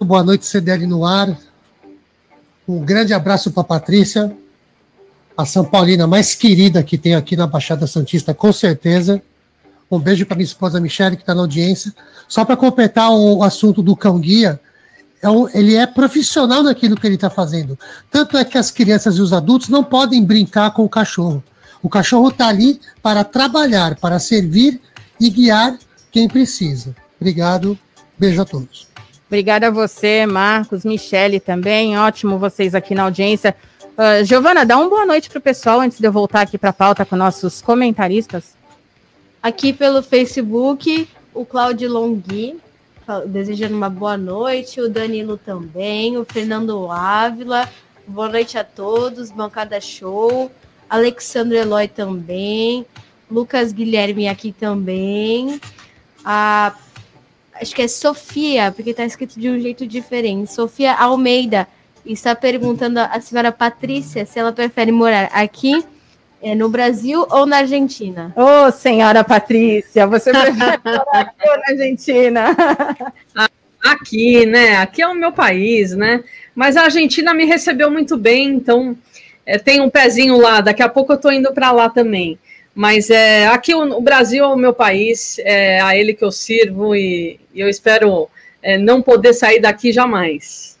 Boa noite, CDL no ar. Um grande abraço para a Patrícia, a São Paulina mais querida que tem aqui na Baixada Santista, com certeza. Um beijo para minha esposa Michele, que está na audiência. Só para completar o assunto do cão guia, é um, ele é profissional naquilo que ele está fazendo. Tanto é que as crianças e os adultos não podem brincar com o cachorro. O cachorro está ali para trabalhar, para servir e guiar quem precisa. Obrigado, beijo a todos. Obrigada a você, Marcos, Michele também. Ótimo vocês aqui na audiência. Uh, Giovana, dá uma boa noite para o pessoal antes de eu voltar aqui para a pauta com nossos comentaristas. Aqui pelo Facebook, o Claudio Longhi, desejando uma boa noite, o Danilo também, o Fernando Ávila, boa noite a todos, bancada show, Alexandre Eloy também, Lucas Guilherme aqui também, a acho que é Sofia, porque está escrito de um jeito diferente, Sofia Almeida, está perguntando à senhora Patrícia se ela prefere morar aqui é, no Brasil ou na Argentina. Ô, oh, senhora Patrícia, você prefere morar aqui ou na Argentina? Aqui, né? Aqui é o meu país, né? Mas a Argentina me recebeu muito bem, então é, tem um pezinho lá. Daqui a pouco eu estou indo para lá também. Mas é, aqui o, o, Brasil é o meu país, é a ele que eu sirvo e, e eu espero é, não poder sair daqui jamais.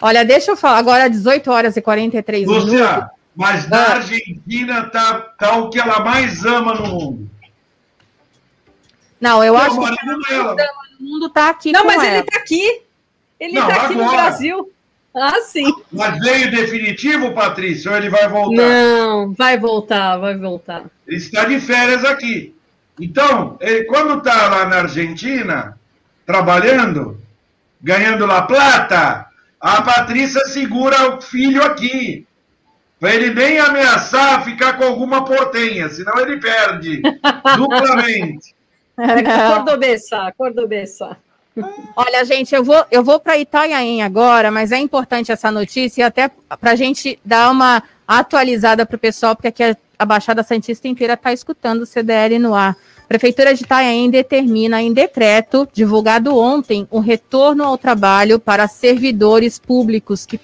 Olha, deixa eu falar, agora 18 horas e 43 Lúcia, minutos. Mas na ah. Argentina tá, tá o que ela mais ama no mundo. Não, eu acho que o que ela mais ama no mundo tá aqui Não, mas ela. ele tá aqui. Ele não, tá aqui agora. no Brasil. Ah, sim. Mas veio definitivo, Patrícia, ou ele vai voltar? Não, vai voltar, vai voltar. Ele está de férias aqui. Então, ele, quando está lá na Argentina, trabalhando, ganhando La Plata, a Patrícia segura o filho aqui. Para ele nem ameaçar ficar com alguma portenha, senão ele perde duplamente. Cordobessa, Cordobessa. Olha, gente, eu vou, eu vou para Itanhaém agora, mas é importante essa notícia e até para a gente dar uma atualizada para o pessoal, porque aqui a, a Baixada Santista inteira está escutando o CDL no ar. A Prefeitura de Itanhaém determina em decreto, divulgado ontem, o retorno ao trabalho para servidores públicos que,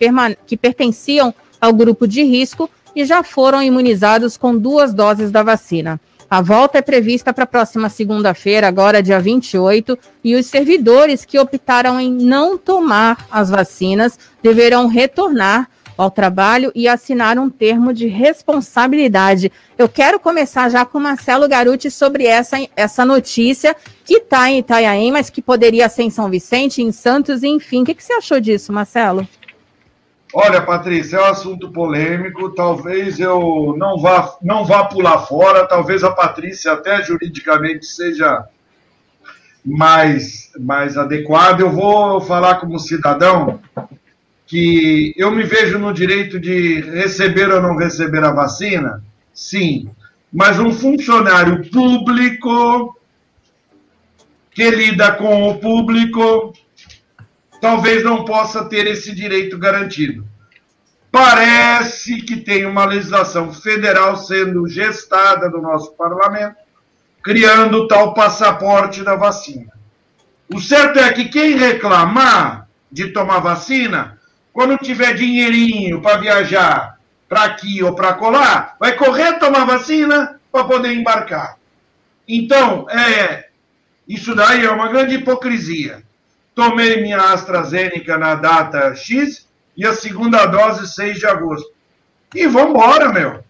que pertenciam ao grupo de risco e já foram imunizados com duas doses da vacina. A volta é prevista para a próxima segunda-feira, agora dia 28, e os servidores que optaram em não tomar as vacinas deverão retornar ao trabalho e assinar um termo de responsabilidade. Eu quero começar já com Marcelo Garuti sobre essa, essa notícia que está em Itanhaém, mas que poderia ser em São Vicente, em Santos, enfim. O que, que você achou disso, Marcelo? Olha, Patrícia, é um assunto polêmico. Talvez eu não vá, não vá pular fora. Talvez a Patrícia, até juridicamente, seja mais, mais adequada. Eu vou falar como cidadão que eu me vejo no direito de receber ou não receber a vacina. Sim, mas um funcionário público que lida com o público talvez não possa ter esse direito garantido. Parece que tem uma legislação federal sendo gestada no nosso parlamento, criando tal passaporte da vacina. O certo é que quem reclamar de tomar vacina, quando tiver dinheirinho para viajar para aqui ou para colar, vai correr tomar vacina para poder embarcar. Então, é, isso daí é uma grande hipocrisia tomei minha AstraZeneca na data X e a segunda dose 6 de agosto. E vamos embora, meu.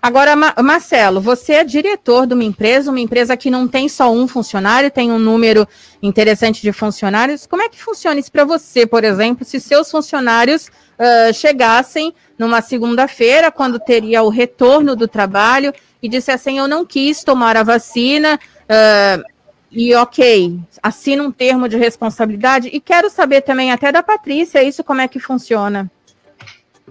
Agora, Marcelo, você é diretor de uma empresa, uma empresa que não tem só um funcionário, tem um número interessante de funcionários. Como é que funciona isso para você, por exemplo, se seus funcionários uh, chegassem numa segunda-feira, quando teria o retorno do trabalho, e dissessem: Eu não quis tomar a vacina, uh, e ok, assina um termo de responsabilidade. E quero saber também, até da Patrícia, isso como é que funciona.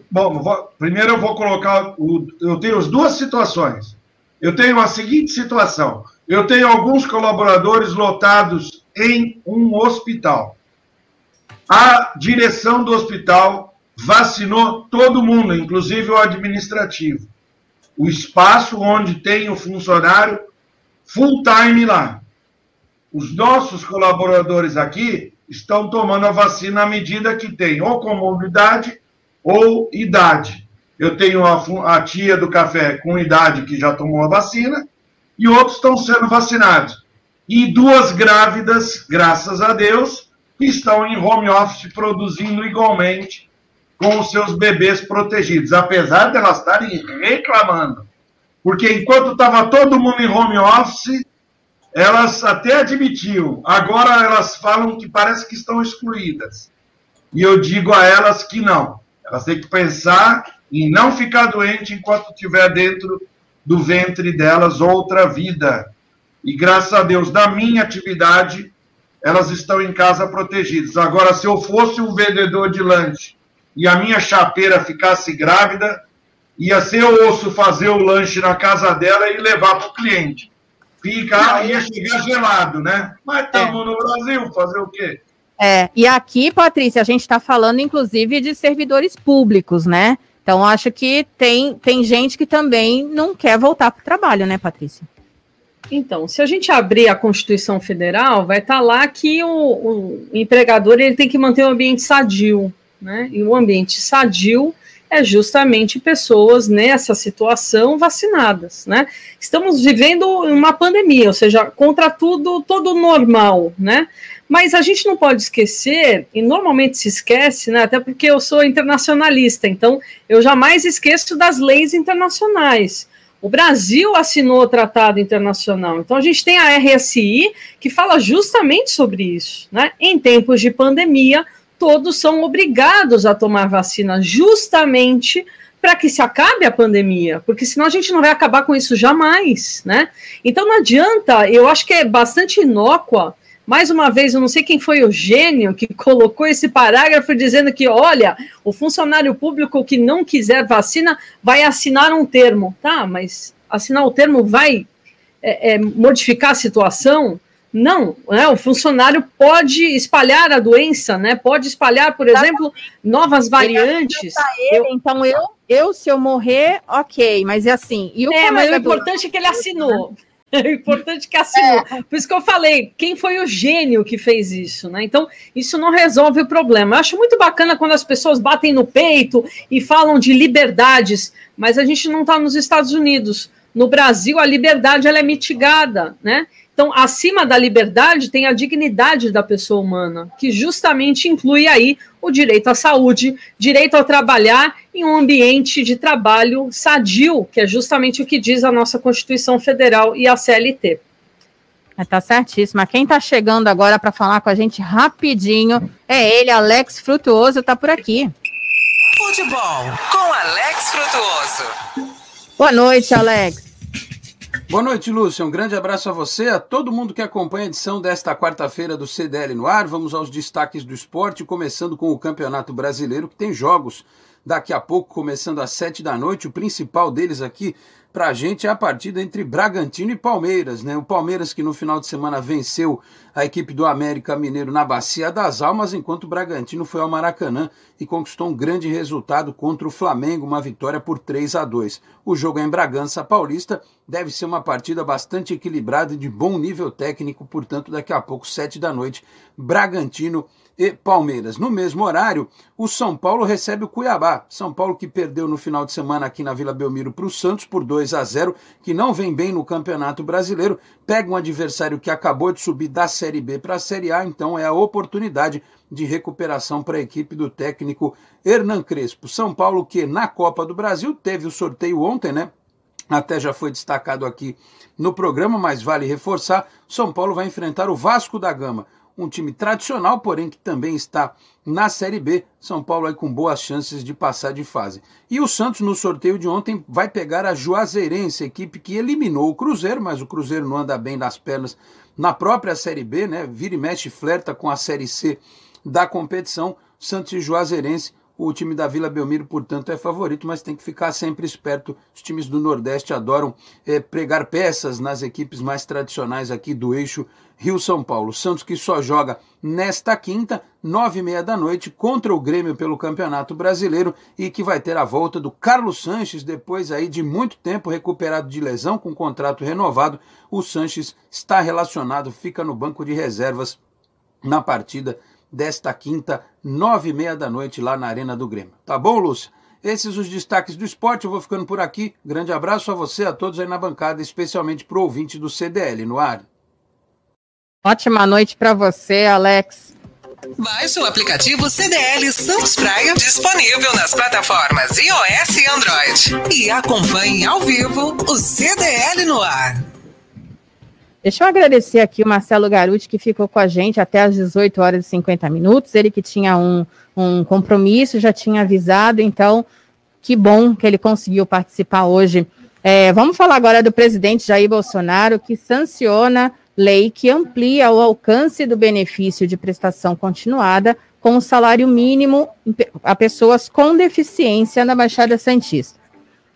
Bom, primeiro eu vou colocar. O, eu tenho as duas situações. Eu tenho a seguinte situação: Eu tenho alguns colaboradores lotados em um hospital. A direção do hospital vacinou todo mundo, inclusive o administrativo. O espaço onde tem o funcionário full time lá. Os nossos colaboradores aqui estão tomando a vacina à medida que tem ou comorbidade ou idade. Eu tenho a, a tia do café com idade que já tomou a vacina e outros estão sendo vacinados. E duas grávidas, graças a Deus, estão em home office produzindo igualmente com os seus bebês protegidos, apesar de elas estarem reclamando. Porque enquanto estava todo mundo em home office, elas até admitiam. Agora elas falam que parece que estão excluídas. E eu digo a elas que não. Elas têm que pensar em não ficar doente enquanto estiver dentro do ventre delas outra vida. E graças a Deus, da minha atividade, elas estão em casa protegidas. Agora, se eu fosse um vendedor de lanche e a minha chapeira ficasse grávida, ia ser osso fazer o lanche na casa dela e levar para o cliente. Fica, ia chegar gelado, né? Mas estamos é. no Brasil, fazer o quê? É, e aqui, Patrícia, a gente está falando, inclusive, de servidores públicos, né? Então, acho que tem, tem gente que também não quer voltar para o trabalho, né, Patrícia? Então, se a gente abrir a Constituição Federal, vai estar tá lá que o, o empregador ele tem que manter o um ambiente sadio, né? E o ambiente sadio é justamente pessoas nessa situação vacinadas, né? Estamos vivendo uma pandemia, ou seja, contra tudo, todo normal, né? Mas a gente não pode esquecer, e normalmente se esquece, né? Até porque eu sou internacionalista, então eu jamais esqueço das leis internacionais. O Brasil assinou o tratado internacional, então a gente tem a RSI que fala justamente sobre isso, né? Em tempos de pandemia, todos são obrigados a tomar vacina justamente para que se acabe a pandemia, porque senão a gente não vai acabar com isso jamais, né? Então não adianta, eu acho que é bastante inócua. Mais uma vez, eu não sei quem foi o gênio que colocou esse parágrafo dizendo que, olha, o funcionário público que não quiser vacina vai assinar um termo. Tá, mas assinar o termo vai é, é, modificar a situação? Não, né, o funcionário pode espalhar a doença, né? Pode espalhar, por exemplo, novas variantes. Ele, eu, então eu, eu, se eu morrer, ok, mas é assim. E o é, mas o importante é que ele assinou. É importante que assinou. É. Por isso que eu falei, quem foi o gênio que fez isso, né? Então, isso não resolve o problema. Eu acho muito bacana quando as pessoas batem no peito e falam de liberdades, mas a gente não está nos Estados Unidos. No Brasil, a liberdade ela é mitigada, né? Então, acima da liberdade tem a dignidade da pessoa humana, que justamente inclui aí o direito à saúde, direito a trabalhar em um ambiente de trabalho sadio, que é justamente o que diz a nossa Constituição Federal e a CLT. É, tá certíssima. Quem está chegando agora para falar com a gente rapidinho é ele, Alex Frutuoso, está por aqui. Futebol com Alex Frutuoso. Boa noite, Alex. Boa noite, Lúcia. Um grande abraço a você, a todo mundo que acompanha a edição desta quarta-feira do CDL no ar. Vamos aos destaques do esporte, começando com o Campeonato Brasileiro, que tem jogos daqui a pouco, começando às sete da noite. O principal deles aqui para a gente é a partida entre Bragantino e Palmeiras, né? O Palmeiras que no final de semana venceu a equipe do América Mineiro na Bacia das Almas, enquanto o Bragantino foi ao Maracanã e conquistou um grande resultado contra o Flamengo, uma vitória por 3 a 2. O jogo é em Bragança Paulista deve ser uma partida bastante equilibrada e de bom nível técnico, portanto, daqui a pouco, sete da noite, Bragantino e Palmeiras. No mesmo horário, o São Paulo recebe o Cuiabá. São Paulo que perdeu no final de semana aqui na Vila Belmiro para o Santos por 2 a 0, que não vem bem no Campeonato Brasileiro, pega um adversário que acabou de subir da Série B para a Série A, então é a oportunidade de recuperação para a equipe do técnico Hernan Crespo. São Paulo que na Copa do Brasil teve o sorteio ontem, né? Até já foi destacado aqui no programa, mas vale reforçar: São Paulo vai enfrentar o Vasco da Gama um time tradicional, porém que também está na Série B. São Paulo aí com boas chances de passar de fase. E o Santos, no sorteio de ontem, vai pegar a Juazeirense, equipe que eliminou o Cruzeiro, mas o Cruzeiro não anda bem das pernas na própria Série B, né? Vira e mexe, flerta com a Série C da competição. Santos e Juazeirense, O time da Vila Belmiro, portanto, é favorito, mas tem que ficar sempre esperto. Os times do Nordeste adoram é, pregar peças nas equipes mais tradicionais aqui do eixo Rio-São Paulo. Santos que só joga nesta quinta, nove e meia da noite, contra o Grêmio pelo Campeonato Brasileiro e que vai ter a volta do Carlos Sanches depois aí de muito tempo recuperado de lesão com contrato renovado. O Sanches está relacionado, fica no banco de reservas na partida desta quinta, nove e meia da noite, lá na Arena do Grêmio. Tá bom, Lúcia? Esses os destaques do esporte, eu vou ficando por aqui. Grande abraço a você, a todos aí na bancada, especialmente para o ouvinte do CDL no ar. Ótima noite para você, Alex. Baixe o aplicativo CDL Santos Praia, disponível nas plataformas iOS e Android. E acompanhe ao vivo o CDL no ar. Deixa eu agradecer aqui o Marcelo Garuti, que ficou com a gente até às 18 horas e 50 minutos. Ele que tinha um, um compromisso, já tinha avisado, então que bom que ele conseguiu participar hoje. É, vamos falar agora do presidente Jair Bolsonaro, que sanciona lei que amplia o alcance do benefício de prestação continuada com o salário mínimo a pessoas com deficiência na Baixada Santista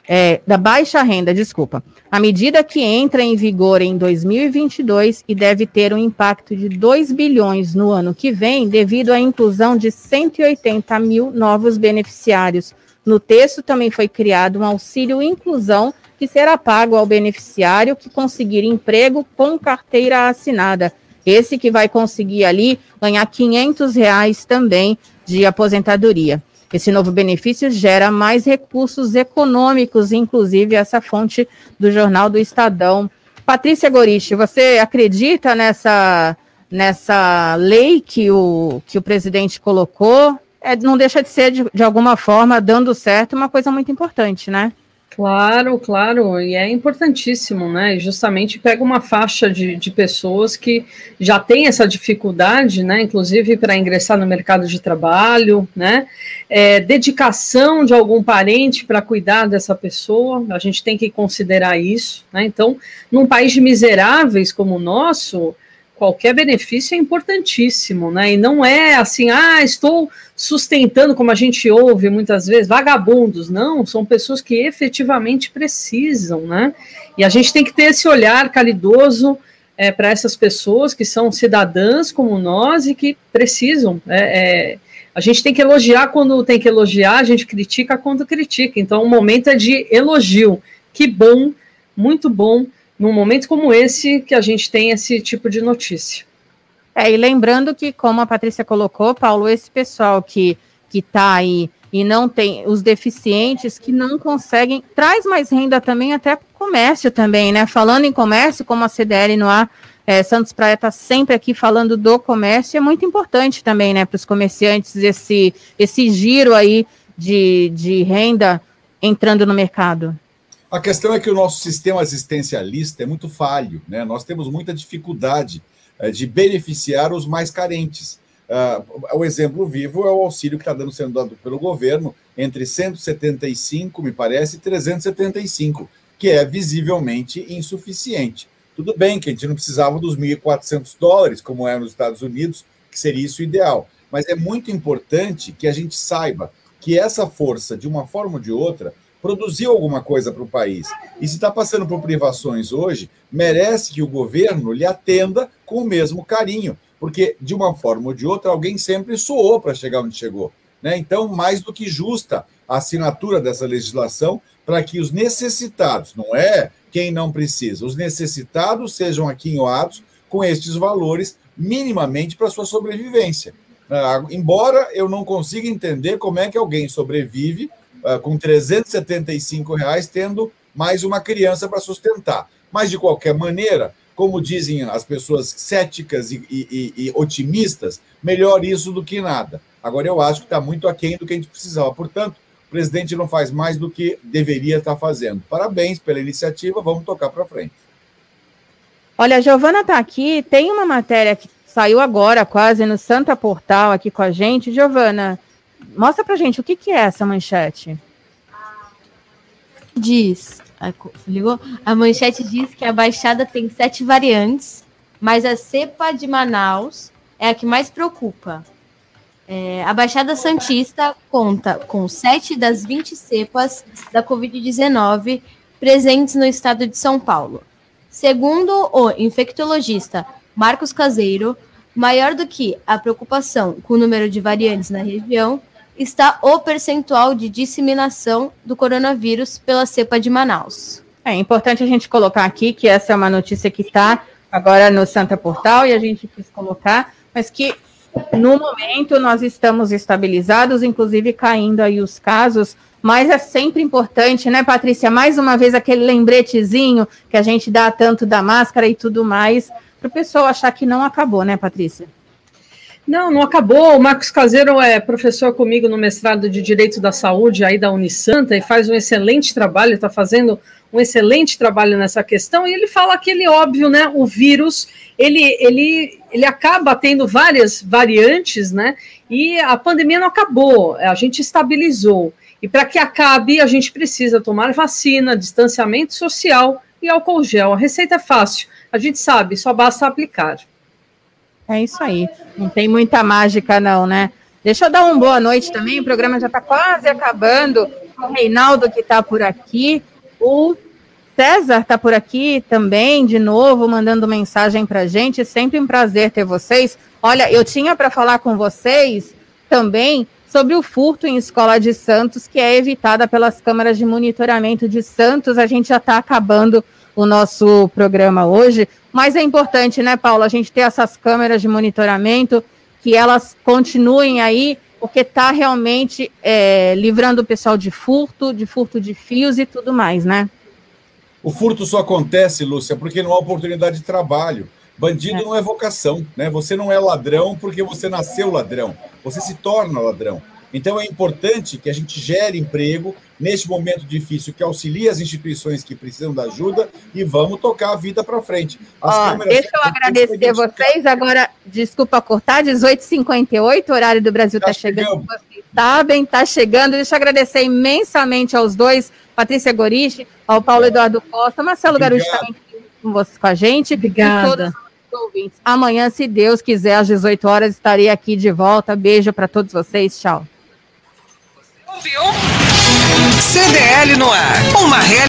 é, da baixa renda, desculpa, a medida que entra em vigor em 2022 e deve ter um impacto de 2 bilhões no ano que vem, devido à inclusão de 180 mil novos beneficiários. No texto também foi criado um auxílio inclusão que será pago ao beneficiário que conseguir emprego com carteira assinada. Esse que vai conseguir ali ganhar 500 reais também de aposentadoria. Esse novo benefício gera mais recursos econômicos, inclusive essa fonte do Jornal do Estadão. Patrícia Gorichi, você acredita nessa, nessa lei que o, que o presidente colocou? É, não deixa de ser, de, de alguma forma, dando certo, uma coisa muito importante, né? Claro, claro, e é importantíssimo, né? Justamente pega uma faixa de, de pessoas que já tem essa dificuldade, né? Inclusive para ingressar no mercado de trabalho, né? É, dedicação de algum parente para cuidar dessa pessoa, a gente tem que considerar isso, né? Então, num país de miseráveis como o nosso, qualquer benefício é importantíssimo, né? E não é assim, ah, estou sustentando, como a gente ouve muitas vezes, vagabundos. Não, são pessoas que efetivamente precisam, né? E a gente tem que ter esse olhar caridoso é, para essas pessoas que são cidadãs como nós e que precisam. É, é, a gente tem que elogiar quando tem que elogiar, a gente critica quando critica. Então, o momento é de elogio. Que bom, muito bom num momento como esse que a gente tem esse tipo de notícia. É, e lembrando que, como a Patrícia colocou, Paulo, esse pessoal que está aí e não tem os deficientes que não conseguem, traz mais renda também até para o comércio também, né? Falando em comércio, como a CDL no ar, é, Santos Praia está sempre aqui falando do comércio, é muito importante também, né, para os comerciantes esse, esse giro aí de, de renda entrando no mercado. A questão é que o nosso sistema assistencialista é muito falho, né? Nós temos muita dificuldade uh, de beneficiar os mais carentes. Uh, o exemplo vivo é o auxílio que está dando, sendo dado pelo governo entre 175, me parece, e 375, que é visivelmente insuficiente. Tudo bem que a gente não precisava dos 1.400 dólares, como é nos Estados Unidos, que seria isso ideal, mas é muito importante que a gente saiba que essa força, de uma forma ou de outra, produziu alguma coisa para o país. E se está passando por privações hoje, merece que o governo lhe atenda com o mesmo carinho, porque de uma forma ou de outra alguém sempre soou para chegar onde chegou. Né? Então, mais do que justa a assinatura dessa legislação para que os necessitados, não é quem não precisa, os necessitados sejam aquinhoados com estes valores minimamente para sua sobrevivência. Ah, embora eu não consiga entender como é que alguém sobrevive uh, com 375 reais, tendo mais uma criança para sustentar. Mas, de qualquer maneira, como dizem as pessoas céticas e, e, e, otimistas, melhor isso do que nada. Agora, eu acho que está muito aquém do que a gente precisava. Portanto, o presidente não faz mais do que deveria estar fazendo. Parabéns pela iniciativa, vamos tocar para frente. Olha, a Giovana está aqui, tem uma matéria que saiu agora, quase no Santa Portal, aqui com a gente. Giovana, Mostra pra gente o que, que é essa manchete. Diz, ligou? A manchete diz que a Baixada tem sete variantes, mas a cepa de Manaus é a que mais preocupa. É, a Baixada Santista conta com 7 das 20 cepas da Covid-19 presentes no estado de São Paulo. Segundo o infectologista Marcos Caseiro, maior do que a preocupação com o número de variantes na região, está o percentual de disseminação do coronavírus pela cepa de Manaus. É importante a gente colocar aqui que essa é uma notícia que está agora no Santa Portal e a gente quis colocar, mas que no momento nós estamos estabilizados, inclusive caindo aí os casos, mas é sempre importante, né, Patrícia? Mais uma vez aquele lembretezinho que a gente dá tanto da máscara e tudo mais, para o pessoal achar que não acabou, né, Patrícia? Não, não acabou. O Marcos Caseiro é professor comigo no mestrado de Direito da Saúde aí da Unisanta e faz um excelente trabalho, está fazendo um excelente trabalho nessa questão, e ele fala aquele óbvio, né? O vírus ele, ele, ele acaba tendo várias variantes, né? E a pandemia não acabou, a gente estabilizou. E para que acabe, a gente precisa tomar vacina, distanciamento social e álcool gel. A receita é fácil, a gente sabe, só basta aplicar. É isso aí. Não tem muita mágica, não, né? Deixa eu dar uma boa noite também. O programa já está quase acabando. O Reinaldo que está por aqui. O César está por aqui também, de novo, mandando mensagem para gente. Sempre um prazer ter vocês. Olha, eu tinha para falar com vocês também sobre o furto em escola de Santos, que é evitada pelas câmaras de monitoramento de Santos. A gente já está acabando o nosso programa hoje, mas é importante, né, Paula, a gente ter essas câmeras de monitoramento, que elas continuem aí, porque está realmente é, livrando o pessoal de furto, de furto de fios e tudo mais, né? O furto só acontece, Lúcia, porque não há oportunidade de trabalho. Bandido é. não é vocação, né? Você não é ladrão porque você nasceu ladrão. Você se torna ladrão. Então é importante que a gente gere emprego neste momento difícil, que auxilie as instituições que precisam da ajuda e vamos tocar a vida para frente. Ó, deixa eu agradecer vocês. Agora, desculpa cortar, 18h58, o horário do Brasil está chegando. Vocês sabem, está chegando. Deixa eu agradecer imensamente aos dois, Patrícia Goriche, ao Paulo Eduardo Costa, Marcelo Garuti também com, você, com a gente. Obrigada. Amanhã, se Deus quiser, às 18 horas, estarei aqui de volta. Beijo para todos vocês. Tchau. Ouviu? CDL no ar. Uma